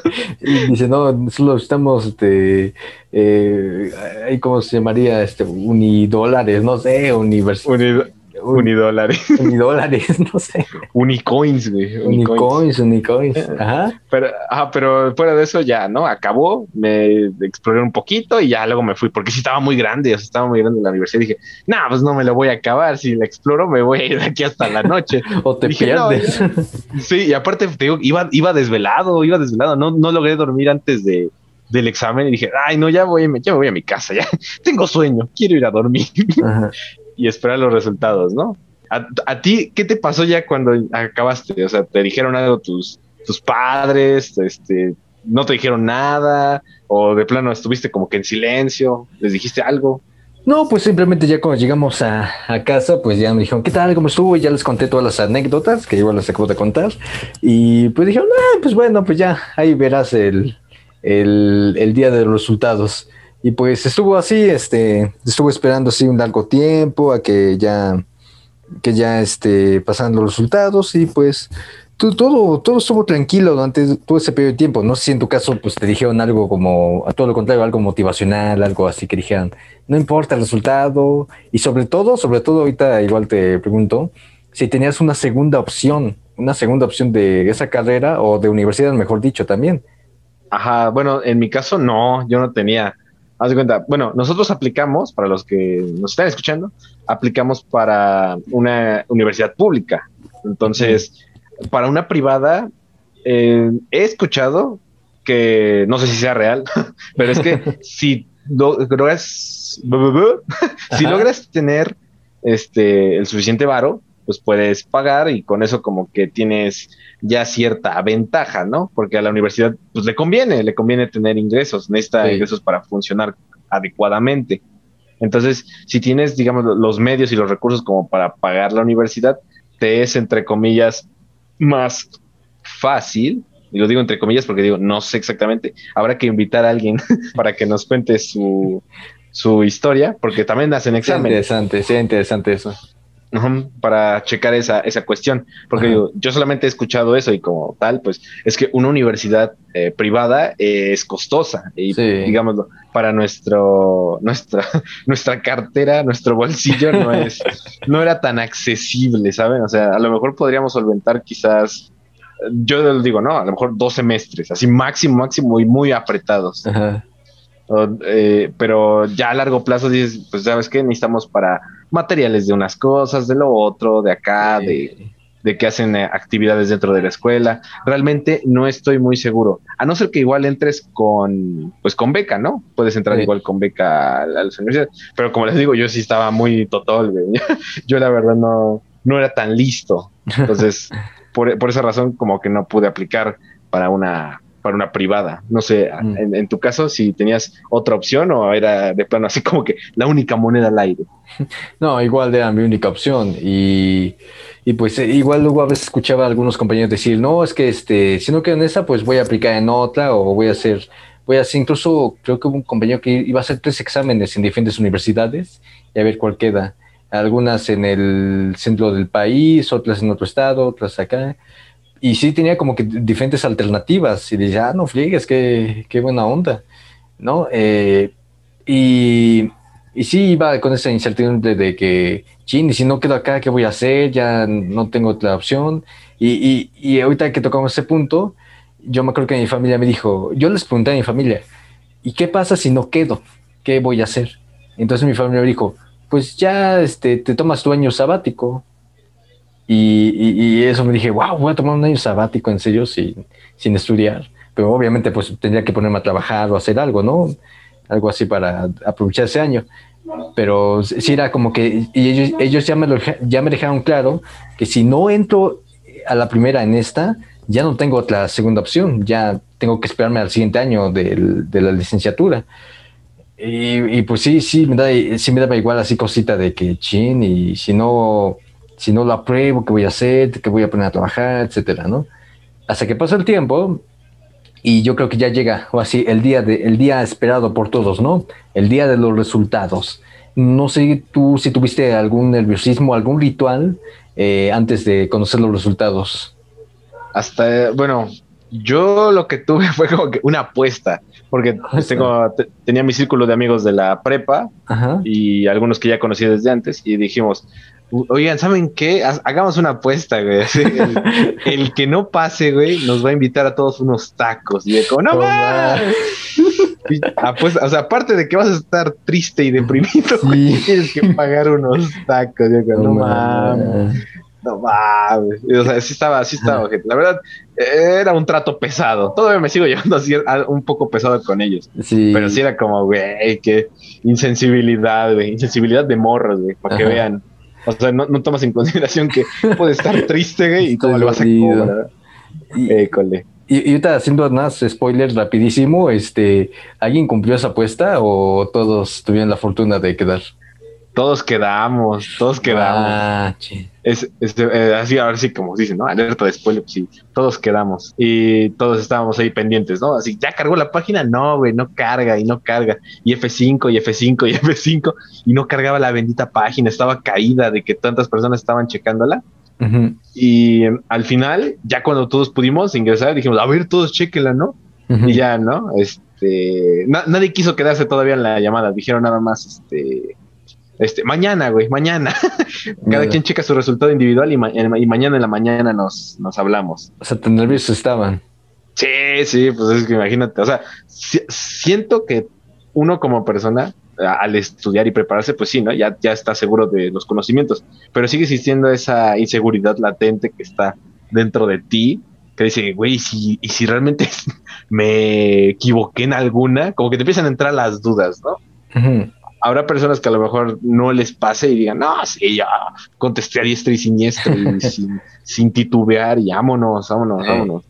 y dice, no, solo estamos, este, eh, ¿cómo se llamaría? Este, unidólares, no sé, universidad. Unidólares. Unidólares, no sé. Unicoins, güey. Unicoins, unicoins. Ajá. Pero, ajá, pero fuera de eso ya, ¿no? Acabó, me exploré un poquito y ya luego me fui, porque sí estaba muy grande, o sea, estaba muy grande la universidad. Y dije, no, pues no me lo voy a acabar. Si la exploro, me voy a ir de aquí hasta la noche. o te pierdes. sí, y aparte, te digo, iba, iba desvelado, iba desvelado. No, no logré dormir antes de, del examen y dije, ay, no, ya voy, ya me voy a mi casa, ya tengo sueño, quiero ir a dormir. Ajá y esperar los resultados, ¿no? A, ti, ¿qué te pasó ya cuando acabaste? O sea, ¿te dijeron algo tus, tus padres? Este, ¿No te dijeron nada? ¿O de plano estuviste como que en silencio? ¿Les dijiste algo? No, pues simplemente ya cuando llegamos a, casa, pues ya me dijeron, ¿qué tal? ¿Cómo estuvo? Y ya les conté todas las anécdotas que igual les acabo de contar. Y pues dijeron, ah, pues bueno, pues ya ahí verás el, el, el día de los resultados. Y pues estuvo así, este, estuvo esperando así un largo tiempo a que ya, que ya este, pasaran los resultados y pues todo, todo estuvo tranquilo durante todo ese periodo de tiempo. No sé si en tu caso pues te dijeron algo como, a todo lo contrario, algo motivacional, algo así que dijeran, no importa el resultado. Y sobre todo, sobre todo ahorita igual te pregunto, si tenías una segunda opción, una segunda opción de esa carrera o de universidad, mejor dicho, también. Ajá, bueno, en mi caso no, yo no tenía haz de cuenta, bueno, nosotros aplicamos, para los que nos están escuchando, aplicamos para una universidad pública. Entonces, para una privada, eh, he escuchado que, no sé si sea real, pero es que si logras, si logras tener este, el suficiente varo, pues puedes pagar y con eso como que tienes ya cierta ventaja, ¿no? Porque a la universidad pues le conviene, le conviene tener ingresos, necesita ingresos para funcionar adecuadamente. Entonces, si tienes, digamos, los medios y los recursos como para pagar la universidad, te es, entre comillas, más fácil. Digo, digo entre comillas porque digo, no sé exactamente. Habrá que invitar a alguien para que nos cuente su, su historia, porque también hacen exámenes. interesante, sí, interesante eso para checar esa, esa cuestión. Porque yo solamente he escuchado eso y como tal, pues es que una universidad eh, privada es costosa y digámoslo, para nuestro, nuestra, nuestra cartera, nuestro bolsillo no es, no era tan accesible, ¿saben? O sea, a lo mejor podríamos solventar quizás, yo digo, no, a lo mejor dos semestres, así máximo, máximo y muy apretados. Eh, pero ya a largo plazo dices, pues sabes qué, necesitamos para materiales de unas cosas, de lo otro, de acá, de de que hacen eh, actividades dentro de la escuela. Realmente no estoy muy seguro. A no ser que igual entres con, pues con beca, ¿no? Puedes entrar igual con beca a, las universidades. Pero como les digo, yo sí estaba muy total, güey. yo la verdad no, no era tan listo. Entonces, por, por esa razón como que no pude aplicar para una para una privada. No sé, mm. en, tu caso, si tenías otra opción o era de plano así como que la única moneda al aire. No, igual era mi única opción. Y, pues eh, igual luego a veces escuchaba a algunos compañeros decir, no, es que este, si no quedo en esa, pues voy a aplicar en otra o voy a hacer, voy a hacer, incluso creo que hubo un compañero que iba a hacer tres exámenes en diferentes universidades y a ver cuál queda. Algunas en el centro del país, otras en otro estado, otras acá y sí tenía como que diferentes alternativas y decía, ah, no friegues, qué, qué buena onda, ¿no? Eh, y, y sí iba con esa incertidumbre de que, chin, y si no quedo acá, ¿qué voy a hacer? Ya no tengo otra opción. Y, y, y ahorita que tocamos ese punto, yo me acuerdo que mi familia me dijo, yo les pregunté a mi familia, ¿y qué pasa si no quedo? ¿Qué voy a hacer? Entonces mi familia me dijo, pues ya este, te tomas tu año sabático, y, eso me dije, wow, voy a tomar un año sabático en serio sin, sin estudiar. Pero obviamente pues tendría que ponerme a trabajar o hacer algo, ¿no? Algo así para aprovechar ese año. Pero sí era como que y ellos, ellos ya, me ya me dejaron claro que si no entro a la primera en esta, ya no tengo otra segunda opción, ya tengo que esperarme al siguiente año de, de la licenciatura. Y, y, pues sí, sí me, da, sí me daba igual así cosita de que chin, y si no si no lo apruebo, ¿qué voy a hacer? ¿Qué voy a poner a trabajar? Etcétera, ¿no? Hasta que pasa el tiempo y yo creo que ya llega, o así, el día, de, el día esperado por todos, ¿no? El día de los resultados. No sé tú si tuviste algún nerviosismo, algún ritual eh, antes de conocer los resultados. Hasta, bueno, yo lo que tuve fue como que una apuesta, porque tengo, tenía mi círculo de amigos de la prepa y algunos que ya conocí desde antes y dijimos, Oigan, ¿saben qué? Hagamos una apuesta, güey. El, que no pase, güey, nos va a invitar a todos unos tacos. Y de como, no o sea, aparte de que vas a estar triste y deprimido, tienes que pagar unos tacos. no, mames. No mames. O sea, sí estaba, sí estaba, gente. La verdad, era un trato pesado. Todavía me sigo llevando así un poco pesado con ellos. Sí. Pero sí era como, güey, qué insensibilidad, güey. Insensibilidad de morros, güey, para que vean o sea, no, tomas en consideración que puede estar triste, güey, y cómo le vas a cobrar. École. Y, y ahorita haciendo más spoilers rapidísimo, este, ¿alguien cumplió esa apuesta o todos tuvieron la fortuna de quedar? Todos quedamos, todos quedamos. Ah, es, eh, así, ahora sí, como dicen, ¿no? Alerta de spoiler, pues sí, todos quedamos y todos estábamos ahí pendientes, ¿no? Así, ¿ya cargó la página? No, güey, no carga y no carga. Y F5 y F5 y F5 y no cargaba la bendita página, estaba caída de que tantas personas estaban checándola. Y em, al final, ya cuando todos pudimos ingresar, dijimos, a ver, todos chequenla, ¿no? Y ya, ¿no? Este, nadie quiso quedarse todavía en la llamada, dijeron nada más, este, este, mañana, güey, mañana. Cada quien checa su resultado individual y, mañana en la mañana nos, nos hablamos. O sea, tan nerviosos estaban. Sí, sí, pues es que imagínate. O sea, siento que uno como persona, al estudiar y prepararse, pues sí, ¿no? Ya, ya está seguro de los conocimientos, pero sigue existiendo esa inseguridad latente que está dentro de ti, que dice, güey, si, y si realmente me equivoqué en alguna, como que te empiezan a entrar las dudas, ¿no? Habrá personas que a lo mejor no les pase y digan, no, sí, ya contesté a diestra y siniestra y sin, titubear y vámonos, vámonos, vámonos.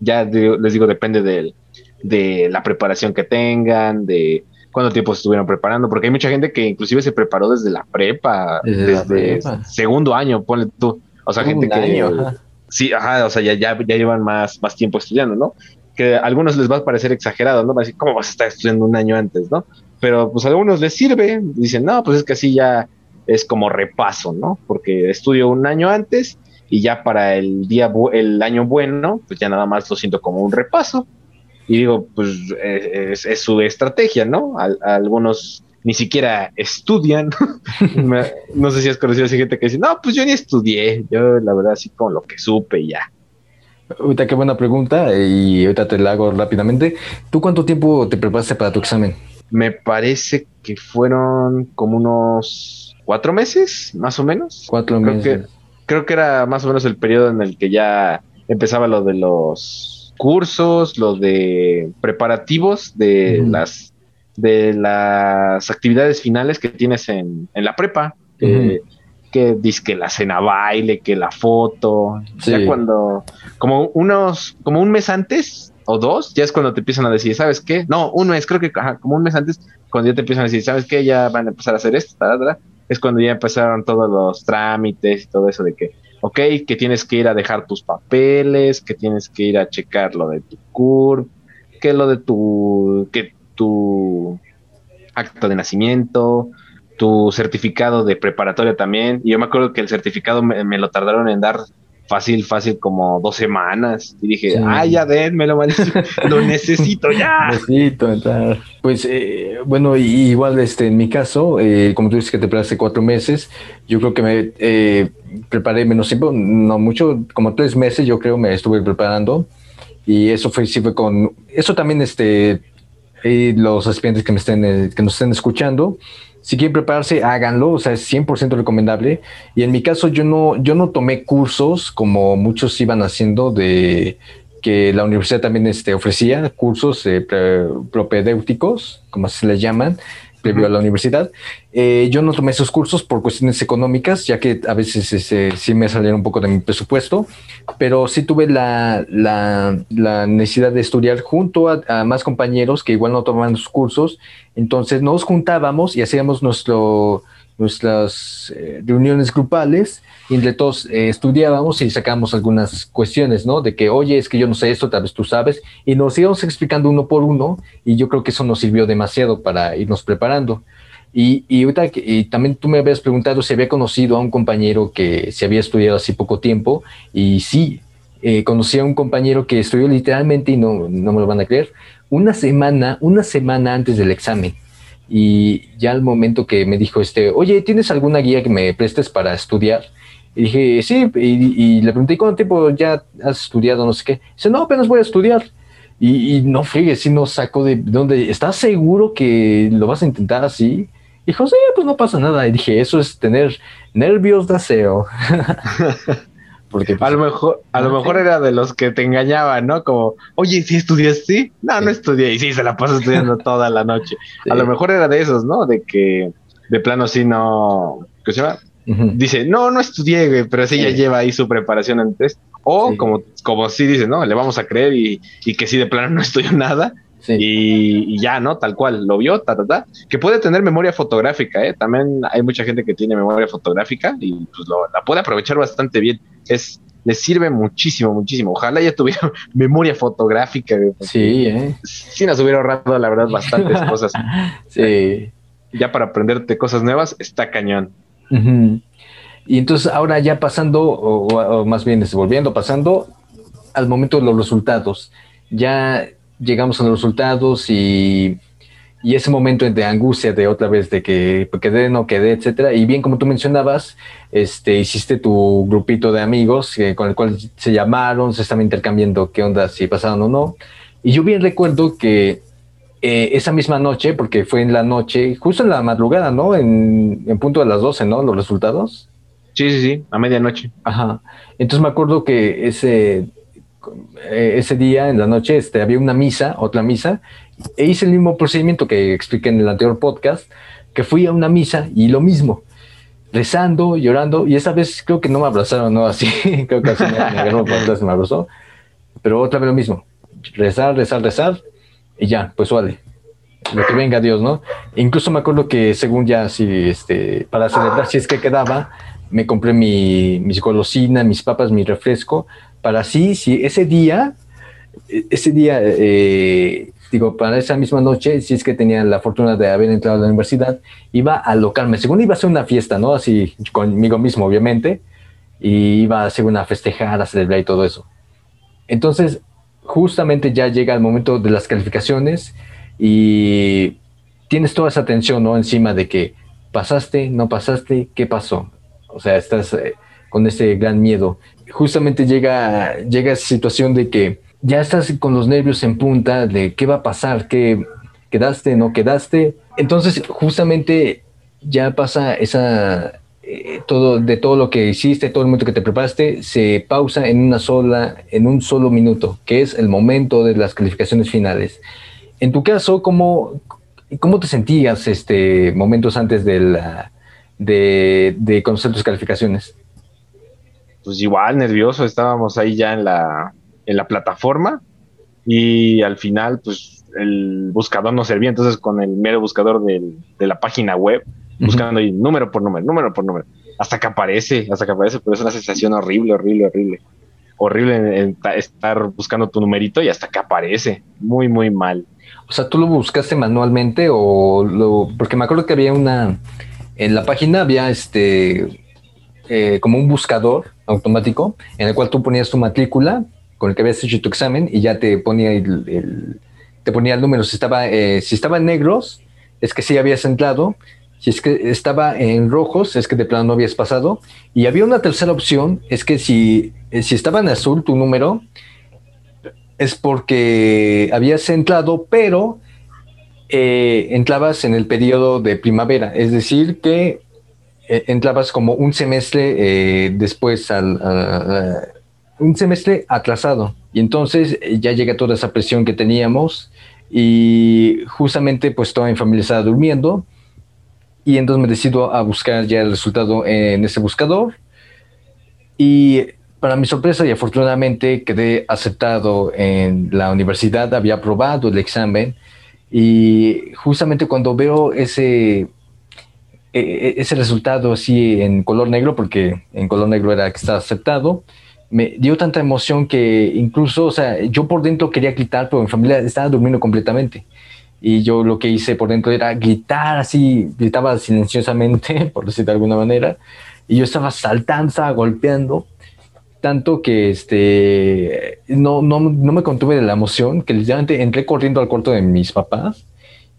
Ya les digo, depende de, de la preparación que tengan, de cuánto tiempo estuvieron preparando, porque hay mucha gente que inclusive se preparó desde la prepa, desde, segundo año, ponle tú. O sea, gente que... Sí, ajá, o sea, ya, ya, ya llevan más, más tiempo estudiando, ¿no? Que a algunos les va a parecer exagerado, ¿no? Va a decir, ¿cómo vas a estar estudiando un año antes, no? Pero pues a algunos les sirve, dicen, no, pues es que así ya es como repaso, ¿no? Porque estudio un año antes y ya para el día, el año bueno, pues ya nada más lo siento como un repaso. Y digo, pues es, su estrategia, ¿no? algunos ni siquiera estudian. no sé si has conocido a gente que dice, no, pues yo ni estudié, yo la verdad así con lo que supe ya. Ahorita qué buena pregunta y ahorita te la hago rápidamente. ¿Tú cuánto tiempo te preparaste para tu examen? Me parece que fueron como unos cuatro meses, más o menos. Cuatro meses. creo que era más o menos el periodo en el que ya empezaba lo de los cursos, lo de preparativos de las de las actividades finales que tienes en, la prepa. Que, dice que la cena baile, que la foto. Ya cuando, como unos, como un mes antes o dos, ya es cuando te empiezan a decir, ¿sabes qué? No, un mes, creo que como un mes antes, cuando ya te empiezan a decir, ¿sabes qué? Ya van a empezar a hacer esto, es cuando ya empezaron todos los trámites y todo eso de que, ok, que tienes que ir a dejar tus papeles, que tienes que ir a checar lo de tu CURP, que lo de tu, que tu acto de nacimiento, tu certificado de preparatoria también. Y yo me acuerdo que el certificado me, lo tardaron en dar fácil, fácil como dos semanas. Y dije, ay, ya denmelo, lo necesito ya. Necesito entrar. Pues eh, bueno, igual este, en mi caso, eh, como tú dices que te preparaste cuatro meses, yo creo que me eh, preparé menos tiempo, no mucho, como tres meses yo creo me estuve preparando. Y eso fue, sí fue con, eso también este, y los aspirantes que, me estén, eh, que nos estén escuchando, si quieren prepararse, háganlo, o sea, es 100% recomendable. Y en mi caso, yo no, yo no tomé cursos como muchos iban haciendo de que la universidad también este, ofrecía cursos eh, propedéuticos, como se les llaman, previo a la universidad. Eh, yo no tomé esos cursos por cuestiones económicas, ya que a veces ese, sí me salieron un poco de mi presupuesto, pero sí tuve la, la, la necesidad de estudiar junto a, más compañeros que igual no tomaban sus cursos. Entonces nos juntábamos y hacíamos nuestro, nuestras eh, reuniones grupales y entre todos eh, estudiábamos y sacábamos algunas cuestiones, ¿no? De que, oye, es que yo no sé esto, tal vez tú sabes, y nos íbamos explicando uno por uno y yo creo que eso nos sirvió demasiado para irnos preparando. Y, y, ahorita, y también tú me habías preguntado si había conocido a un compañero que se había estudiado hace poco tiempo y sí, eh, conocí a un compañero que estudió literalmente, y no, no me lo van a creer, una semana, una semana antes del examen y ya al momento que me dijo este, oye, ¿tienes alguna guía que me prestes para estudiar? Y dije, sí, y, le pregunté, ¿cuánto tiempo ya has estudiado? No sé qué. Dice, no, apenas voy a estudiar. Y, no friegue, si no saco de dónde, ¿estás seguro que lo vas a intentar así? Dijo, sí, pues no pasa nada. Y dije, eso es tener nervios de aseo. Porque a lo mejor, a lo mejor era de los que te engañaban, ¿no? Como, oye, ¿sí estudiaste? No, no estudié. Y sí, se la pasó estudiando toda la noche. A lo mejor era de esos, ¿no? De que de plano sí no. ¿Qué se llama? Dice, no, no estudié, pero sí, ya lleva ahí su preparación antes. O como, como sí dice, no, le vamos a creer y, y que sí de plano no estudió nada. Y, ya, ¿no? Tal cual, lo vio, ta, ta, ta. Que puede tener memoria fotográfica, ¿eh? También hay mucha gente que tiene memoria fotográfica y pues la puede aprovechar bastante bien. Es, le sirve muchísimo, muchísimo. Ojalá ya tuviera memoria fotográfica. Sí, ¿eh? Sí nos hubiera ahorrado, la verdad, bastantes cosas. sí. Ya para aprenderte cosas nuevas, está cañón. Y entonces ahora ya pasando, o, más bien volviendo, pasando al momento de los resultados. Ya llegamos a los resultados y, y, ese momento de angustia de otra vez de que quedé, no quedé, etcétera. Y bien, como tú mencionabas, este, hiciste tu grupito de amigos eh, con el cual se llamaron, se estaban intercambiando qué onda, si pasaron o no. Y yo bien recuerdo que eh, esa misma noche, porque fue en la noche, justo en la madrugada, ¿no? En, en punto de las 12, ¿no? Los resultados. Sí, sí, sí, a medianoche. Ajá. Entonces me acuerdo que ese, ese día en la noche este, había una misa, otra misa, e hice el mismo procedimiento que expliqué en el anterior podcast, que fui a una misa y lo mismo, rezando, llorando, y esa vez creo que no me abrazaron, no así, creo que así me, me abrazó, pero otra vez lo mismo, rezar, rezar, rezar, y ya, pues vale, lo que venga Dios, ¿no? incluso me acuerdo que según ya así, este, para celebrar, si es que quedaba, me compré mi, mis golosinas, mis papas, mi refresco, para así, si ese día, ese día, eh, digo, para esa misma noche, si es que tenía la fortuna de haber entrado a la universidad, iba a alocarme, según iba a ser una fiesta, ¿no? Así conmigo mismo, obviamente, y iba a hacer una festejar, a celebrar y todo eso. Entonces, justamente ya llega el momento de las calificaciones y tienes toda esa tensión, ¿no? Encima de que pasaste, no pasaste, ¿qué pasó? O sea, estás eh, con ese gran miedo justamente llega, llega esa situación de que ya estás con los nervios en punta de qué va a pasar, qué quedaste, no quedaste. Entonces, justamente ya pasa esa, eh, todo, de todo lo que hiciste, todo el momento que te preparaste, se pausa en una sola, en un solo minuto, que es el momento de las calificaciones finales. En tu caso, ¿cómo, cómo te sentías este, momentos antes de, la, de, de conocer tus calificaciones? Pues igual, nervioso, estábamos ahí ya en la, en la plataforma y al final, pues el buscador no servía, entonces con el mero buscador del, de la página web, buscando ahí número por número, número por número, hasta que aparece, hasta que aparece, pero es una sensación horrible, horrible, horrible. Horrible estar buscando tu numerito y hasta que aparece. Muy, muy mal. O sea, ¿tú lo buscaste manualmente o lo...? Porque me acuerdo que había una... En la página había este... Eh, como un buscador automático en el cual tú ponías tu matrícula con el que habías hecho tu examen y ya te ponía el, te ponía el número. Si estaba, eh, si estaba en negros, es que sí habías entrado. Si es que estaba en rojos, es que de plano no habías pasado. Y había una tercera opción, es que si, eh, si estaba en azul tu número, es porque habías entrado, pero eh, entrabas en el periodo de primavera. Es decir, que entrabas como un semestre después al... un semestre atrasado. Y entonces ya llega toda esa presión que teníamos y justamente pues toda mi familia estaba durmiendo. Y entonces me decido a buscar ya el resultado en ese buscador. Y para mi sorpresa y afortunadamente quedé aceptado en la universidad, había aprobado el examen. Y justamente cuando veo ese, e, e, ese resultado así en color negro, porque en color negro era que estaba aceptado, me dio tanta emoción que incluso, o sea, yo por dentro quería gritar, pero mi familia estaba durmiendo completamente. Y yo lo que hice por dentro era gritar así, gritaba silenciosamente, por decir de alguna manera, y yo estaba saltando, estaba golpeando, tanto que este, no, no, no me contuve de la emoción, que literalmente entré corriendo al cuarto de mis papás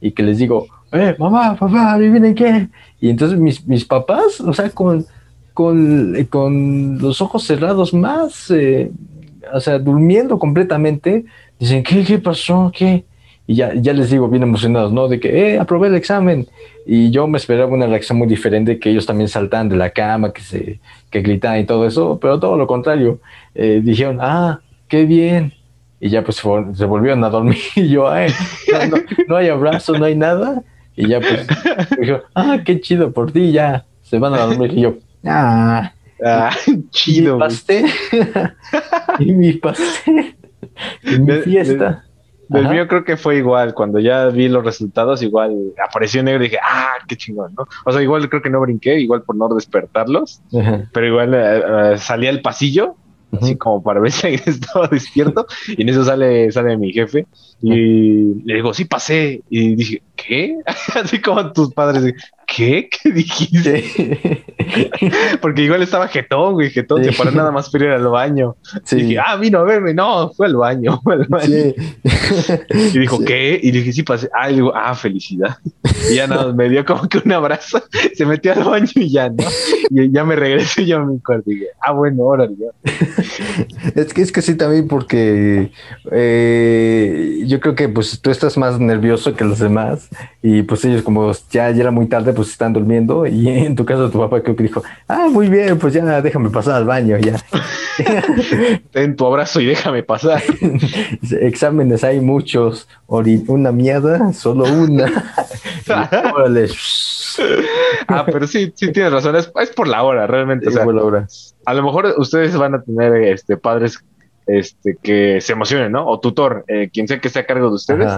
y que les digo, eh, mamá, papá, adivinen qué. Y entonces mis, mis papás, o sea, con, con, con los ojos cerrados más, eh, o sea, durmiendo completamente, dicen, ¿qué, qué pasó? ¿Qué? y ya, ya les digo bien emocionados, ¿no? De que, eh, aprobé el examen. Y yo me esperaba una reacción muy diferente, que ellos también saltan de la cama, que, se, que gritan y todo eso, pero todo lo contrario. Eh, dijeron, ah, qué bien. Y ya pues se volvieron a dormir y yo, Ay, no, hay abrazo, no hay nada. Y ya pues dijo, ah, qué chido por ti, ya se van a dormir. Y yo, ah, ah chido. Mi pastel, y mi pastel, y mi fiesta. Del mío creo que fue igual, cuando ya vi los resultados, igual apareció negro y dije, ah, qué chingón, ¿no? O sea, igual creo que no brinqué, igual por no despertarlos, pero igual eh, eh, salí al pasillo, así como para ver si alguien estaba despierto, y en eso sale, sale mi jefe, y le digo, sí pasé, y dije, ¿qué? así como tus padres, ¿qué? ¿Qué dijiste? Porque igual estaba jetón, güey, jetón, se paró nada más para ir al baño. Sí. Y dije, ah, vino a verme, no, fue al baño, fue al baño. Y dijo, ¿qué? Y dije, sí, pasé. Ah, y digo, ah, felicidad. Y ya nada, me dio como que un abrazo, se metió al baño y ya, ¿no? Y ya me regresé yo a mi cuarto y dije, ah, bueno, órale. Es que es que sí también porque eh, yo creo que pues tú estás más nervioso que los demás y pues ellos como ya, ya era muy tarde, pues están durmiendo y en tu caso tu papá creo que dijo, ah, muy bien, pues ya déjame pasar al baño, ya. Ten tu abrazo y déjame pasar. Exámenes hay muchos, una mierda, solo una. ah, pero sí, sí tienes razón, es, por la hora, realmente. por la hora. A lo mejor ustedes van a tener este padres este, que se emocionen, ¿no? O tutor, eh, quien sea que esté a cargo de ustedes.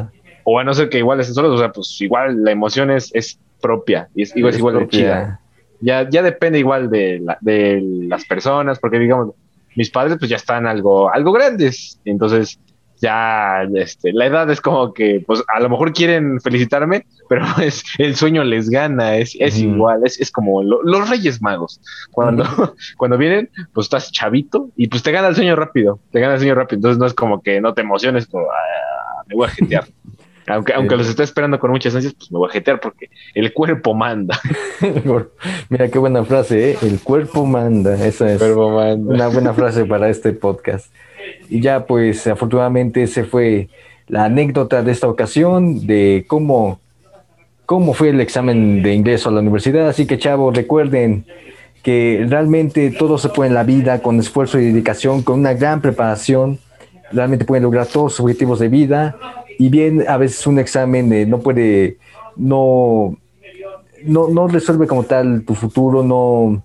O a no ser que igual estén solos, o sea, pues igual la emoción es, es propia y es, igual, es igual de chida. Ya, ya depende igual de, de las personas, porque digamos, mis padres pues ya están algo, algo grandes, entonces ya este, la edad es como que, pues a lo mejor quieren felicitarme, pero es, el sueño les gana, es, es igual, es, es como los Reyes Magos. Cuando, cuando vienen, pues estás chavito y pues te gana el sueño rápido, te gana el sueño rápido, entonces no es como que no te emociones, como, ah, me voy a jetear. Aunque, aunque los esté esperando con muchas ansias, pues me voy a jetear porque el cuerpo manda. Mira qué buena frase, ¿eh? El cuerpo manda. Esa es una buena frase para este podcast. Y ya, pues, afortunadamente, ese fue la anécdota de esta ocasión de cómo, cómo fue el examen de ingreso a la universidad. Así que, chavos, recuerden, que realmente todo se puede en la vida con esfuerzo y dedicación, con una gran preparación, realmente pueden lograr todos sus objetivos de vida y bien a veces un examen no puede, no, no, no resuelve como tal tu futuro, no,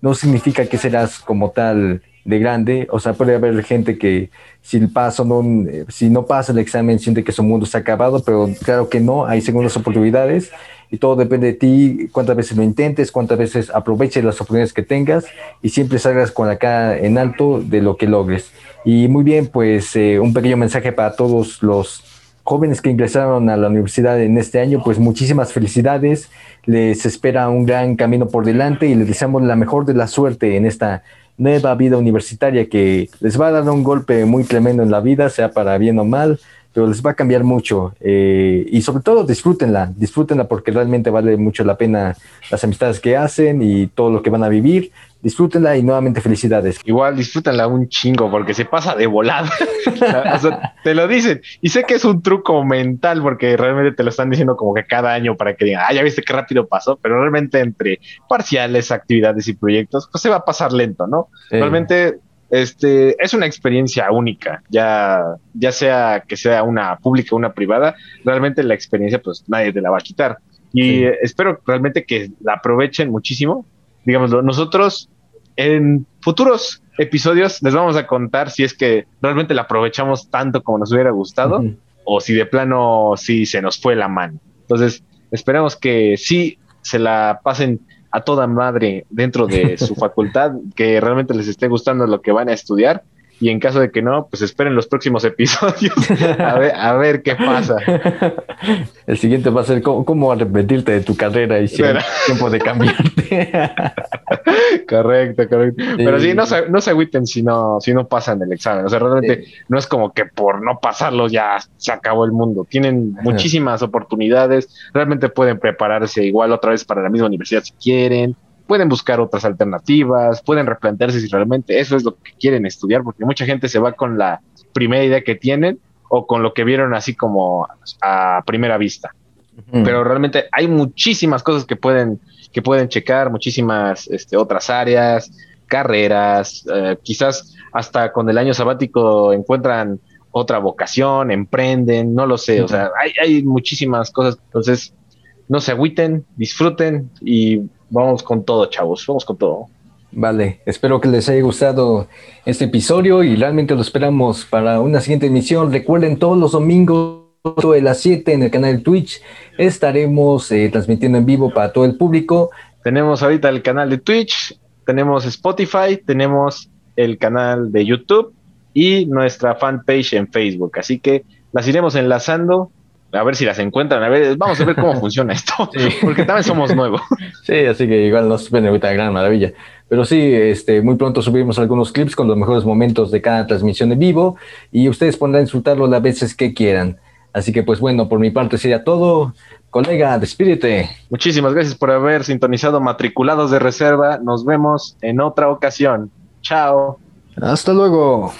no significa que serás como tal de grande, o sea, puede haber gente que si paso no, si no pasa el examen siente que su mundo está acabado, pero claro que no, hay segundas oportunidades y todo depende de ti, cuántas veces lo intentes, cuántas veces aproveches las oportunidades que tengas y siempre salgas con la cara en alto de lo que logres. Y muy bien, pues eh, un pequeño mensaje para todos los jóvenes que ingresaron a la universidad en este año, pues muchísimas felicidades, les espera un gran camino por delante y les deseamos la mejor de la suerte en esta nueva vida universitaria que les va a dar un golpe muy tremendo en la vida, sea para bien o mal, pero les va a cambiar mucho. Eh, y sobre todo disfrútenla, disfrútenla porque realmente vale mucho la pena las amistades que hacen y todo lo que van a vivir disfrútenla y nuevamente felicidades. Igual disfrútenla un chingo porque se pasa de volada. te lo dicen. Y sé que es un truco mental porque realmente te lo están diciendo como que cada año para que digan, ah, ya viste qué rápido pasó, pero realmente entre parciales, actividades y proyectos, pues se va a pasar lento, ¿no? Realmente este es una experiencia única, ya, ya sea que sea una pública o una privada, realmente la experiencia pues nadie te la va a quitar. Y espero realmente que la aprovechen muchísimo digámoslo, nosotros en futuros episodios les vamos a contar si es que realmente la aprovechamos tanto como nos hubiera gustado o si de plano sí se nos fue la mano. Entonces, esperamos que sí se la pasen a toda madre dentro de su facultad, que realmente les esté gustando lo que van a estudiar y en caso de que no, pues esperen los próximos episodios a ver, a ver qué pasa. El siguiente va a ser cómo, arrepentirte de tu carrera y si tiempo de cambiarte. correcto, correcto. Pero sí, no se, no se agüiten si no, si no pasan el examen. O sea, realmente no es como que por no pasarlo ya se acabó el mundo. Tienen muchísimas oportunidades. Realmente pueden prepararse igual otra vez para la misma universidad si quieren pueden buscar otras alternativas, pueden replantearse si realmente eso es lo que quieren estudiar, porque mucha gente se va con la primera idea que tienen o con lo que vieron así como a primera vista. Pero realmente hay muchísimas cosas que pueden, que pueden checar, muchísimas este, otras áreas, carreras, eh, quizás hasta con el año sabático encuentran otra vocación, emprenden, no lo sé, o sea, hay, hay muchísimas cosas. Entonces, no se agüiten, disfruten y vamos con todo, chavos, vamos con todo. Vale, espero que les haya gustado este episodio y realmente lo esperamos para una siguiente emisión. Recuerden, todos los domingos de las 7 en el canal de Twitch estaremos eh, transmitiendo en vivo para todo el público. Tenemos ahorita el canal de Twitch, tenemos Spotify, tenemos el canal de YouTube y nuestra fanpage en Facebook. Así que las iremos enlazando a ver si las encuentran, a ver, vamos a ver cómo funciona esto, porque también somos nuevos. Sí, así que igual no suspende ahorita gran maravilla. Pero sí, este, muy pronto subimos algunos clips con los mejores momentos de cada transmisión en vivo y ustedes podrán disfrutarlo las veces que quieran. Así que pues bueno, por mi parte sería todo. Colega, despídete. Muchísimas gracias por haber sintonizado Matriculados de Reserva. Nos vemos en otra ocasión. Chao. Hasta luego.